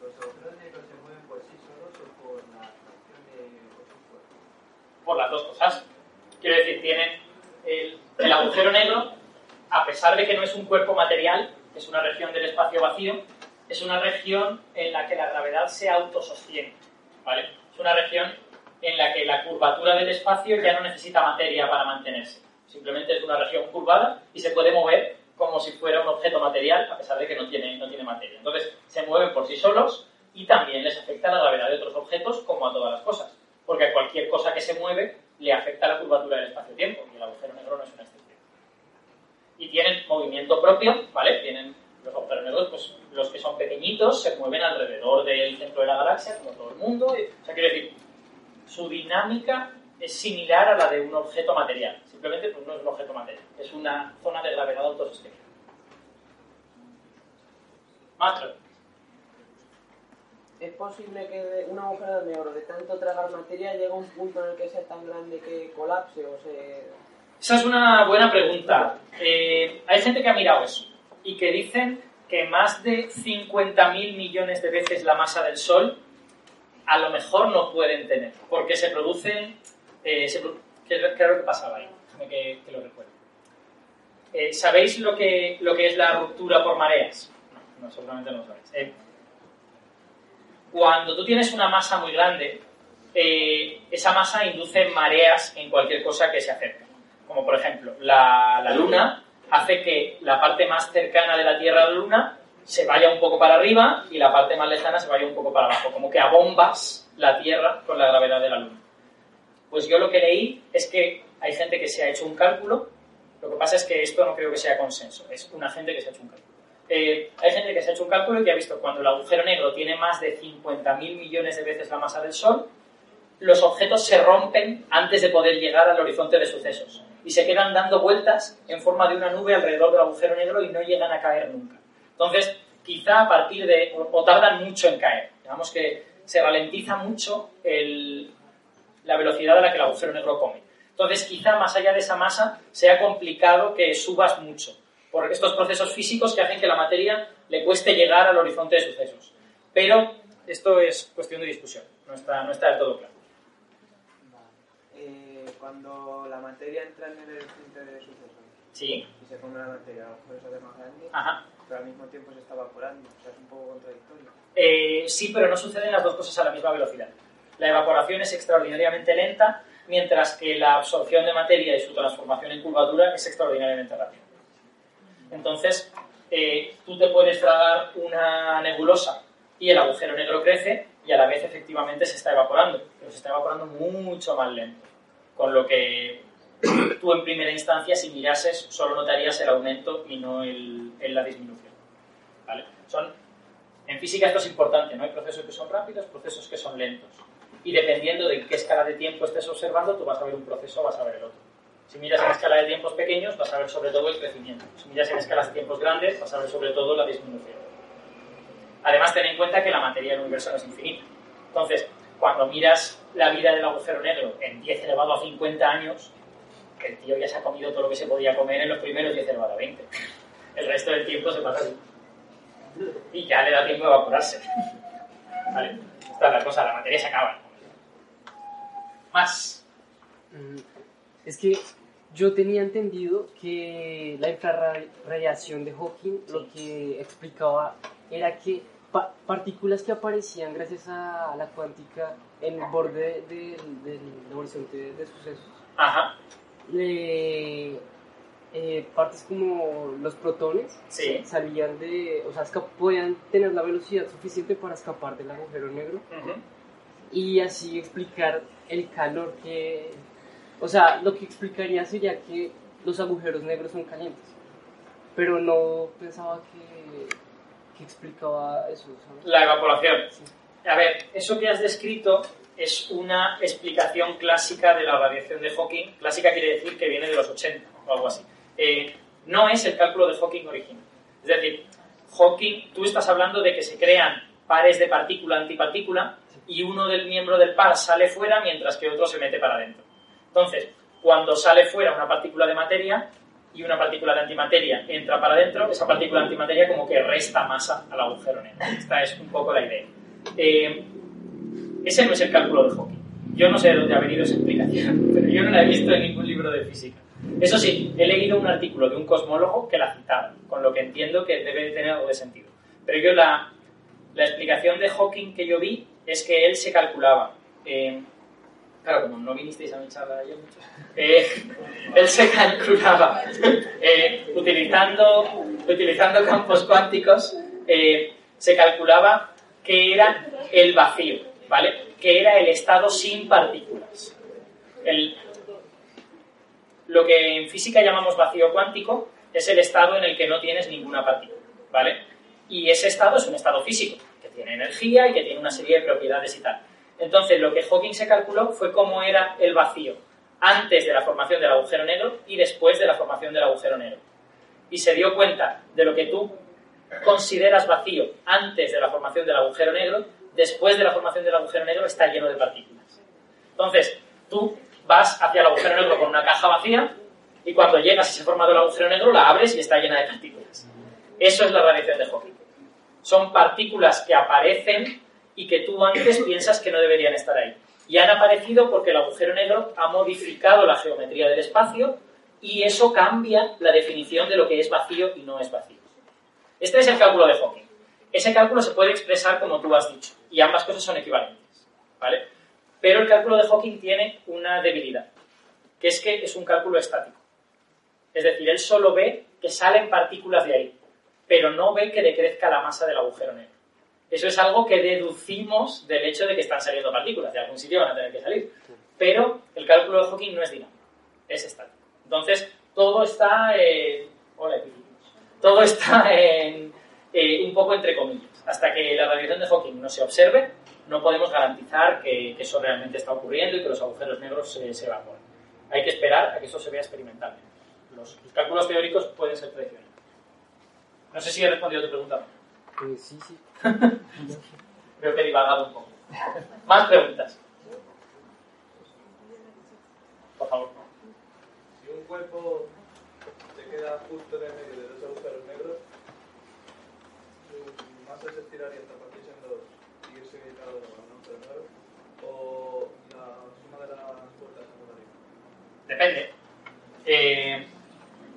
¿Los agujeros negros se mueven por sí solos o por la acción de otros cuerpos? por las dos cosas. Quiero decir, tienen el, el agujero negro, a pesar de que no es un cuerpo material, es una región del espacio vacío, es una región en la que la gravedad se autosostiene. ¿vale? Es una región en la que la curvatura del espacio ya no necesita materia para mantenerse. Simplemente es una región curvada y se puede mover como si fuera un objeto material, a pesar de que no tiene, no tiene materia. Entonces, se mueven por sí solos y también les afecta la gravedad de otros objetos, como a todas las cosas porque a cualquier cosa que se mueve le afecta la curvatura del espacio-tiempo, y el agujero negro no es una excepción. Y tienen movimiento propio, ¿vale? Tienen los agujeros negros, pues los que son pequeñitos se mueven alrededor del centro de la galaxia, como todo el mundo. o sea, quiero decir, su dinámica es similar a la de un objeto material. Simplemente pues, no es un objeto material, es una zona de gravedad autosostenida. Más preguntas. ¿Es posible que un agujero negro de tanto tragar materia llegue a un punto en el que sea tan grande que colapse o se... Esa es una buena pregunta. Eh, hay gente que ha mirado eso y que dicen que más de 50.000 millones de veces la masa del Sol a lo mejor no pueden tener, porque se producen... eh, ¿qué es lo- que pasaba ahí? Déjame que, lo recuerde. Eh, ¿Sabéis lo que, lo que es la ruptura por mareas? No, no, seguramente no lo sabéis. Eh, cuando tú tienes una masa muy grande, esa masa induce mareas en cualquier cosa que se acerque. Como por ejemplo, la, Luna hace que la parte más cercana de la Tierra a la Luna se vaya un poco para arriba y la parte más lejana se vaya un poco para abajo. Como que abombas la Tierra con la gravedad de la Luna. Pues yo lo que leí es que hay gente que se ha hecho un cálculo. Lo que pasa es que esto no creo que sea consenso. Es una gente que se ha hecho un cálculo. eh, hay gente que se ha hecho un cálculo y que ha visto cuando el agujero negro tiene más de 50.000 millones de veces la masa del Sol, los objetos se rompen antes de poder llegar al horizonte de sucesos y se quedan dando vueltas en forma de una nube alrededor del agujero negro y no llegan a caer nunca. Entonces, quizá a partir de, o, tardan mucho en caer, digamos que se ralentiza mucho el- la velocidad a la que el agujero negro come. Entonces, quizá más allá de esa masa sea complicado que subas mucho por estos procesos físicos que hacen que la materia le cueste llegar al horizonte de sucesos. Pero esto es cuestión de discusión, no está, no está del todo claro. Cuando la materia entra en el horizonte de sucesos Sí, y se forma la materia, se hace más grande, ajá. pero al mismo tiempo se está evaporando. O sea, es un poco contradictorio. Eh, sí, pero no suceden las dos cosas a la misma velocidad. La evaporación es extraordinariamente lenta, mientras que la absorción de materia y su transformación en curvatura es extraordinariamente rápida. Entonces, eh, tú te puedes tragar una nebulosa y el agujero negro crece y a la vez efectivamente se está evaporando, pero se está evaporando mucho más lento. Con lo que tú en primera instancia, si mirases, solo notarías el aumento y no el, el- la disminución. Son en física esto es importante, ¿no? Hay procesos que son rápidos, procesos que son lentos. Y dependiendo de qué escala de tiempo estés observando, tú vas a ver un proceso o vas a ver el otro. Si miras en escala de tiempos pequeños, vas a ver sobre todo el crecimiento. Si miras en escalas de tiempos grandes, vas a ver sobre todo la disminución. Además, ten en cuenta que la materia del universo no es infinita. Entonces, cuando miras la vida del agujero negro en 10 elevado a 50 años, el tío ya se ha comido todo lo que se podía comer en los primeros 10 elevado a 20. El resto del tiempo se pasa así y ya le da tiempo de evaporarse. ¿Vale? Esta es la cosa, la materia se acaba. Más. Mm, Es que yo tenía entendido que la infrarradiación de Hawking lo que explicaba era que pa- partículas que aparecían gracias a la cuántica en el borde del, del horizonte de, sucesos, Ajá, le- eh, partes como los protones sí. salían de, o sea, podían tener la velocidad suficiente para escapar del agujero negro y así explicar el calor que... O sea, lo que explicaría sería que los agujeros negros son calientes, pero no pensaba que, que explicaba eso, ¿sabes? La evaporación. A ver, eso que has descrito es una explicación clásica de la radiación de Hawking. Clásica quiere decir que viene de los 80 o algo así. Eh, no es el cálculo de Hawking original. Es decir, Hawking, tú estás hablando de que se crean pares de partícula-antipartícula y uno del miembro del par sale fuera mientras que otro se mete para adentro. Entonces, cuando sale fuera una partícula de materia y una partícula de antimateria entra para adentro, esa partícula de antimateria como que resta masa al agujero negro. Esta es un poco la idea. Eh, ese no es el cálculo de Hawking. Yo no sé de dónde ha venido esa explicación, [laughs] pero yo no la he visto en ningún libro de física. Eso sí, he leído un artículo de un cosmólogo que la citaba, con lo que entiendo que debe de tener algo de sentido. Pero yo la, la explicación de Hawking que yo vi es que él se calculaba. eh, claro, como no vinisteis a mi charla ayer mucho, eh, él se calculaba eh, utilizando, utilizando campos cuánticos, eh, se calculaba que era el vacío, ¿vale? Que era el estado sin partículas. Lo que en física llamamos vacío cuántico es el estado en el que no tienes ninguna partícula, ¿vale? Y ese estado es un estado físico, que tiene energía y que tiene una serie de propiedades y tal. Entonces, lo que Hawking se calculó fue cómo era el vacío antes de la formación del agujero negro y después de la formación del agujero negro. Y se dio cuenta de lo que tú consideras vacío antes de la formación del agujero negro, después de la formación del agujero negro está lleno de partículas. Entonces, tú vas hacia el agujero negro con una caja vacía y cuando llegas y se ha formado el agujero negro la abres y está llena de partículas. Eso es la radiación de Hawking. Son partículas que aparecen y que tú antes piensas que no deberían estar ahí. Y han aparecido porque el agujero negro ha modificado la geometría del espacio y eso cambia la definición de lo que es vacío y no es vacío. Este es el cálculo de Hawking. Ese cálculo se puede expresar como tú has dicho y ambas cosas son equivalentes. ¿vale? Pero el cálculo de Hawking tiene una debilidad, que es que es un cálculo estático. Es decir, él solo ve que salen partículas de ahí, pero no ve que decrezca la masa del agujero negro. Eso es algo que deducimos del hecho de que están saliendo partículas, de algún sitio van a tener que salir. Pero el cálculo de Hawking no es dinámico, es estático. Entonces, todo está en... Hola. Todo está en, eh, un poco entre comillas. Hasta que la radiación de Hawking no se observe, no podemos garantizar que, eso realmente está ocurriendo y que los agujeros negros se, se evaporen. Hay que esperar a que eso se vea experimentalmente. Los, los cálculos teóricos pueden ser traicioneros. No sé si he respondido a tu pregunta. Eh, sí, sí. [laughs] Creo que he divagado un poco. Más preguntas. Por favor. Si un cuerpo se queda justo en el medio de dos agujeros negros, su masa se estiraría hasta partirse en dos y irse dedicado a un agujero negro, o la suma de las puertas se. Depende. Eh,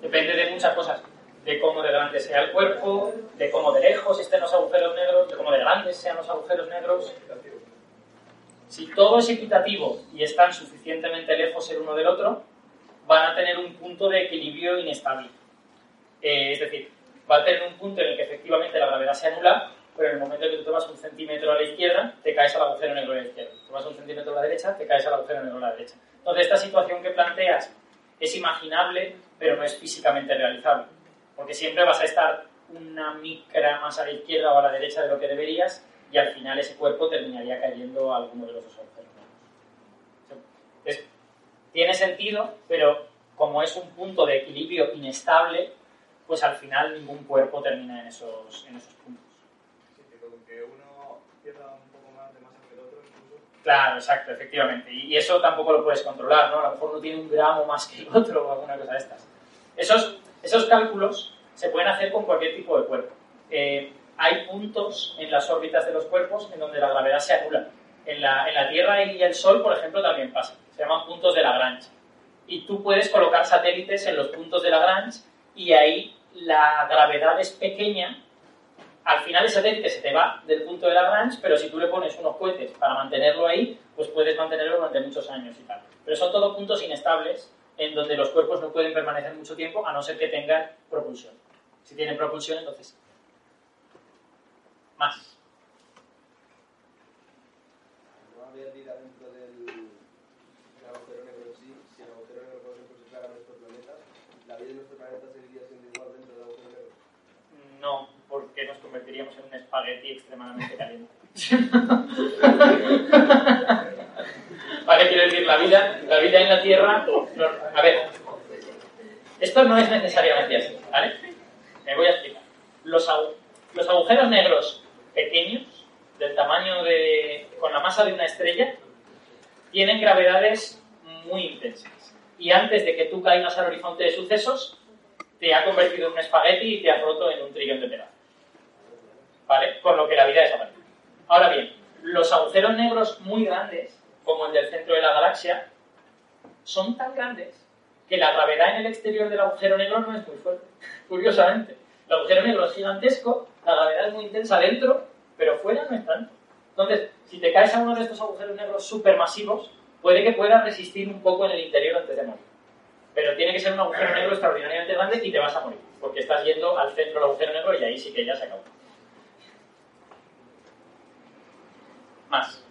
depende de muchas cosas. De cómo de grande sea el cuerpo, de cómo de lejos estén los agujeros negros, de cómo de grandes sean los agujeros negros. Si todo es equitativo y están suficientemente lejos el uno del otro, van a tener un punto de equilibrio inestable. Eh, es decir, va a tener un punto en el que efectivamente la gravedad se anula, pero en el momento en que tú te vas un centímetro a la izquierda, te caes al agujero negro a la izquierda. Te vas un centímetro a la derecha, te caes al agujero negro a la derecha. Entonces, esta situación que planteas es imaginable, pero no es físicamente realizable. Porque siempre vas a estar una micra más a la izquierda o a la derecha de lo que deberías, y al final ese cuerpo terminaría cayendo a alguno de los dos agujeros negros. Es- tiene sentido, pero como es un punto de equilibrio inestable, pues al final ningún cuerpo termina en esos, en esos puntos. Sí, que con que uno pierda un poco más de masa que el otro, incluso. Claro, exacto, efectivamente. Y, y eso tampoco lo puedes controlar, ¿no? A lo mejor no tiene un gramo más que el otro o alguna cosa de estas. Esos, esos cálculos se pueden hacer con cualquier tipo de cuerpo. Eh, hay puntos en las órbitas de los cuerpos en donde la gravedad se anula. En la, en la Tierra y el Sol, por ejemplo, también pasa. Se llaman puntos de Lagrange. Y tú puedes colocar satélites en los puntos de Lagrange y ahí la gravedad es pequeña al final el satélite se te va del punto de Lagrange, pero si tú le pones unos cohetes para mantenerlo ahí, pues puedes mantenerlo durante muchos años y tal. Pero son todos puntos inestables en donde los cuerpos no pueden permanecer mucho tiempo a no ser que tengan propulsión. Si tienen propulsión, entonces. sí. Más. No va a haber vida dentro del, del agujero negro en sí. Si el agujero negro, por ejemplo, se traga a nuestro planeta, la vida de nuestro planeta seguiría siendo igual dentro del agujero negro. No, porque nos convertiríamos en un espagueti extremadamente caliente. [laughs] ¿Vale? Quiero decir, la vida, la vida en la Tierra... a ver, esto no es necesariamente así, ¿vale? Me voy a explicar. Los, los agujeros negros pequeños, del tamaño de... con la masa de una estrella, tienen gravedades muy intensas. Y antes de que tú caigas al horizonte de sucesos, te ha convertido en un espagueti y te ha roto en un trillón de pedazos. ¿Vale? Con lo que la vida desaparece. Ahora bien, los agujeros negros muy grandes, como el del centro de la galaxia, son tan grandes que la gravedad en el exterior del agujero negro no es muy fuerte. [laughs] Curiosamente. El agujero negro es gigantesco, la gravedad es muy intensa dentro, pero fuera no es tanto. Entonces, si te caes a uno de estos agujeros negros supermasivos, puede que puedas resistir un poco en el interior antes de morir. Pero tiene que ser un agujero negro extraordinariamente grande y te vas a morir, porque estás yendo al centro del agujero negro y ahí sí que ya se acabó. Más.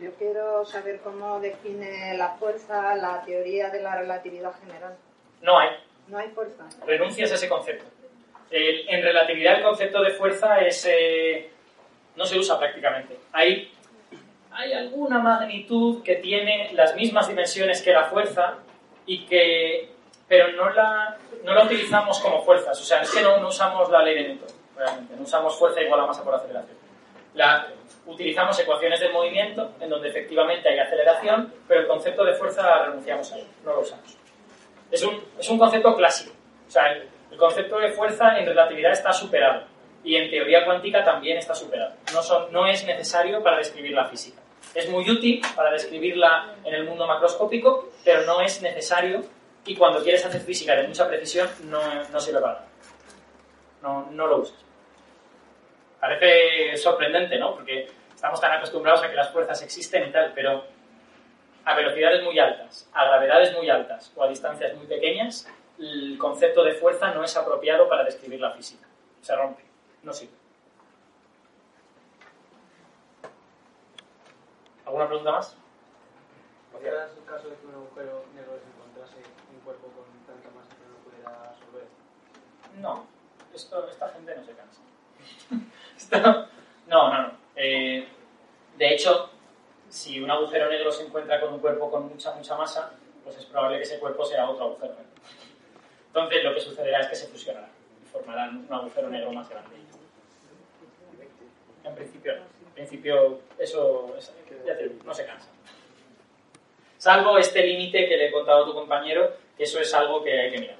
Yo quiero saber cómo define la fuerza la teoría de la relatividad general. No hay. No hay fuerza. Renuncias a ese concepto. El- en relatividad el concepto de fuerza es eh, no se usa prácticamente. Hay, hay alguna magnitud que tiene las mismas dimensiones que la fuerza y que pero no la, no la utilizamos como fuerzas. O sea, es que no, no usamos la ley de Newton, realmente. No usamos fuerza igual a masa por aceleración. La, utilizamos ecuaciones del movimiento en donde efectivamente hay aceleración, pero el concepto de fuerza renunciamos a él, no lo usamos. Es un, es un concepto clásico. O sea, el, el concepto de fuerza en relatividad está superado y en teoría cuántica también está superado. No, son, no es necesario para describir la física. Es muy útil para describirla en el mundo macroscópico, pero no es necesario y cuando quieres hacer física de mucha precisión no, no sirve para nada. No, no lo usas. Parece sorprendente, ¿no? Porque estamos tan acostumbrados a que las fuerzas existen y tal, pero a velocidades muy altas, a gravedades muy altas o a distancias muy pequeñas, el concepto de fuerza no es apropiado para describir la física. Se rompe, no sirve. ¿Alguna pregunta más? ¿Podrías, en caso de que un agujero negro se encontrase un cuerpo con tanta masa que no lo pudiera absorber? No. esto, esta gente no se cansa. [laughs] [laughs] No, no, no. Eh, de hecho, si un agujero negro se encuentra con un cuerpo con mucha, mucha masa, pues es probable que ese cuerpo sea otro agujero negro. Entonces, lo que sucederá es que se fusionarán y formarán un agujero negro más grande. En principio. En principio, eso, es- no se cansa. Salvo este límite que le he contado a tu compañero, que eso es algo que hay que mirar.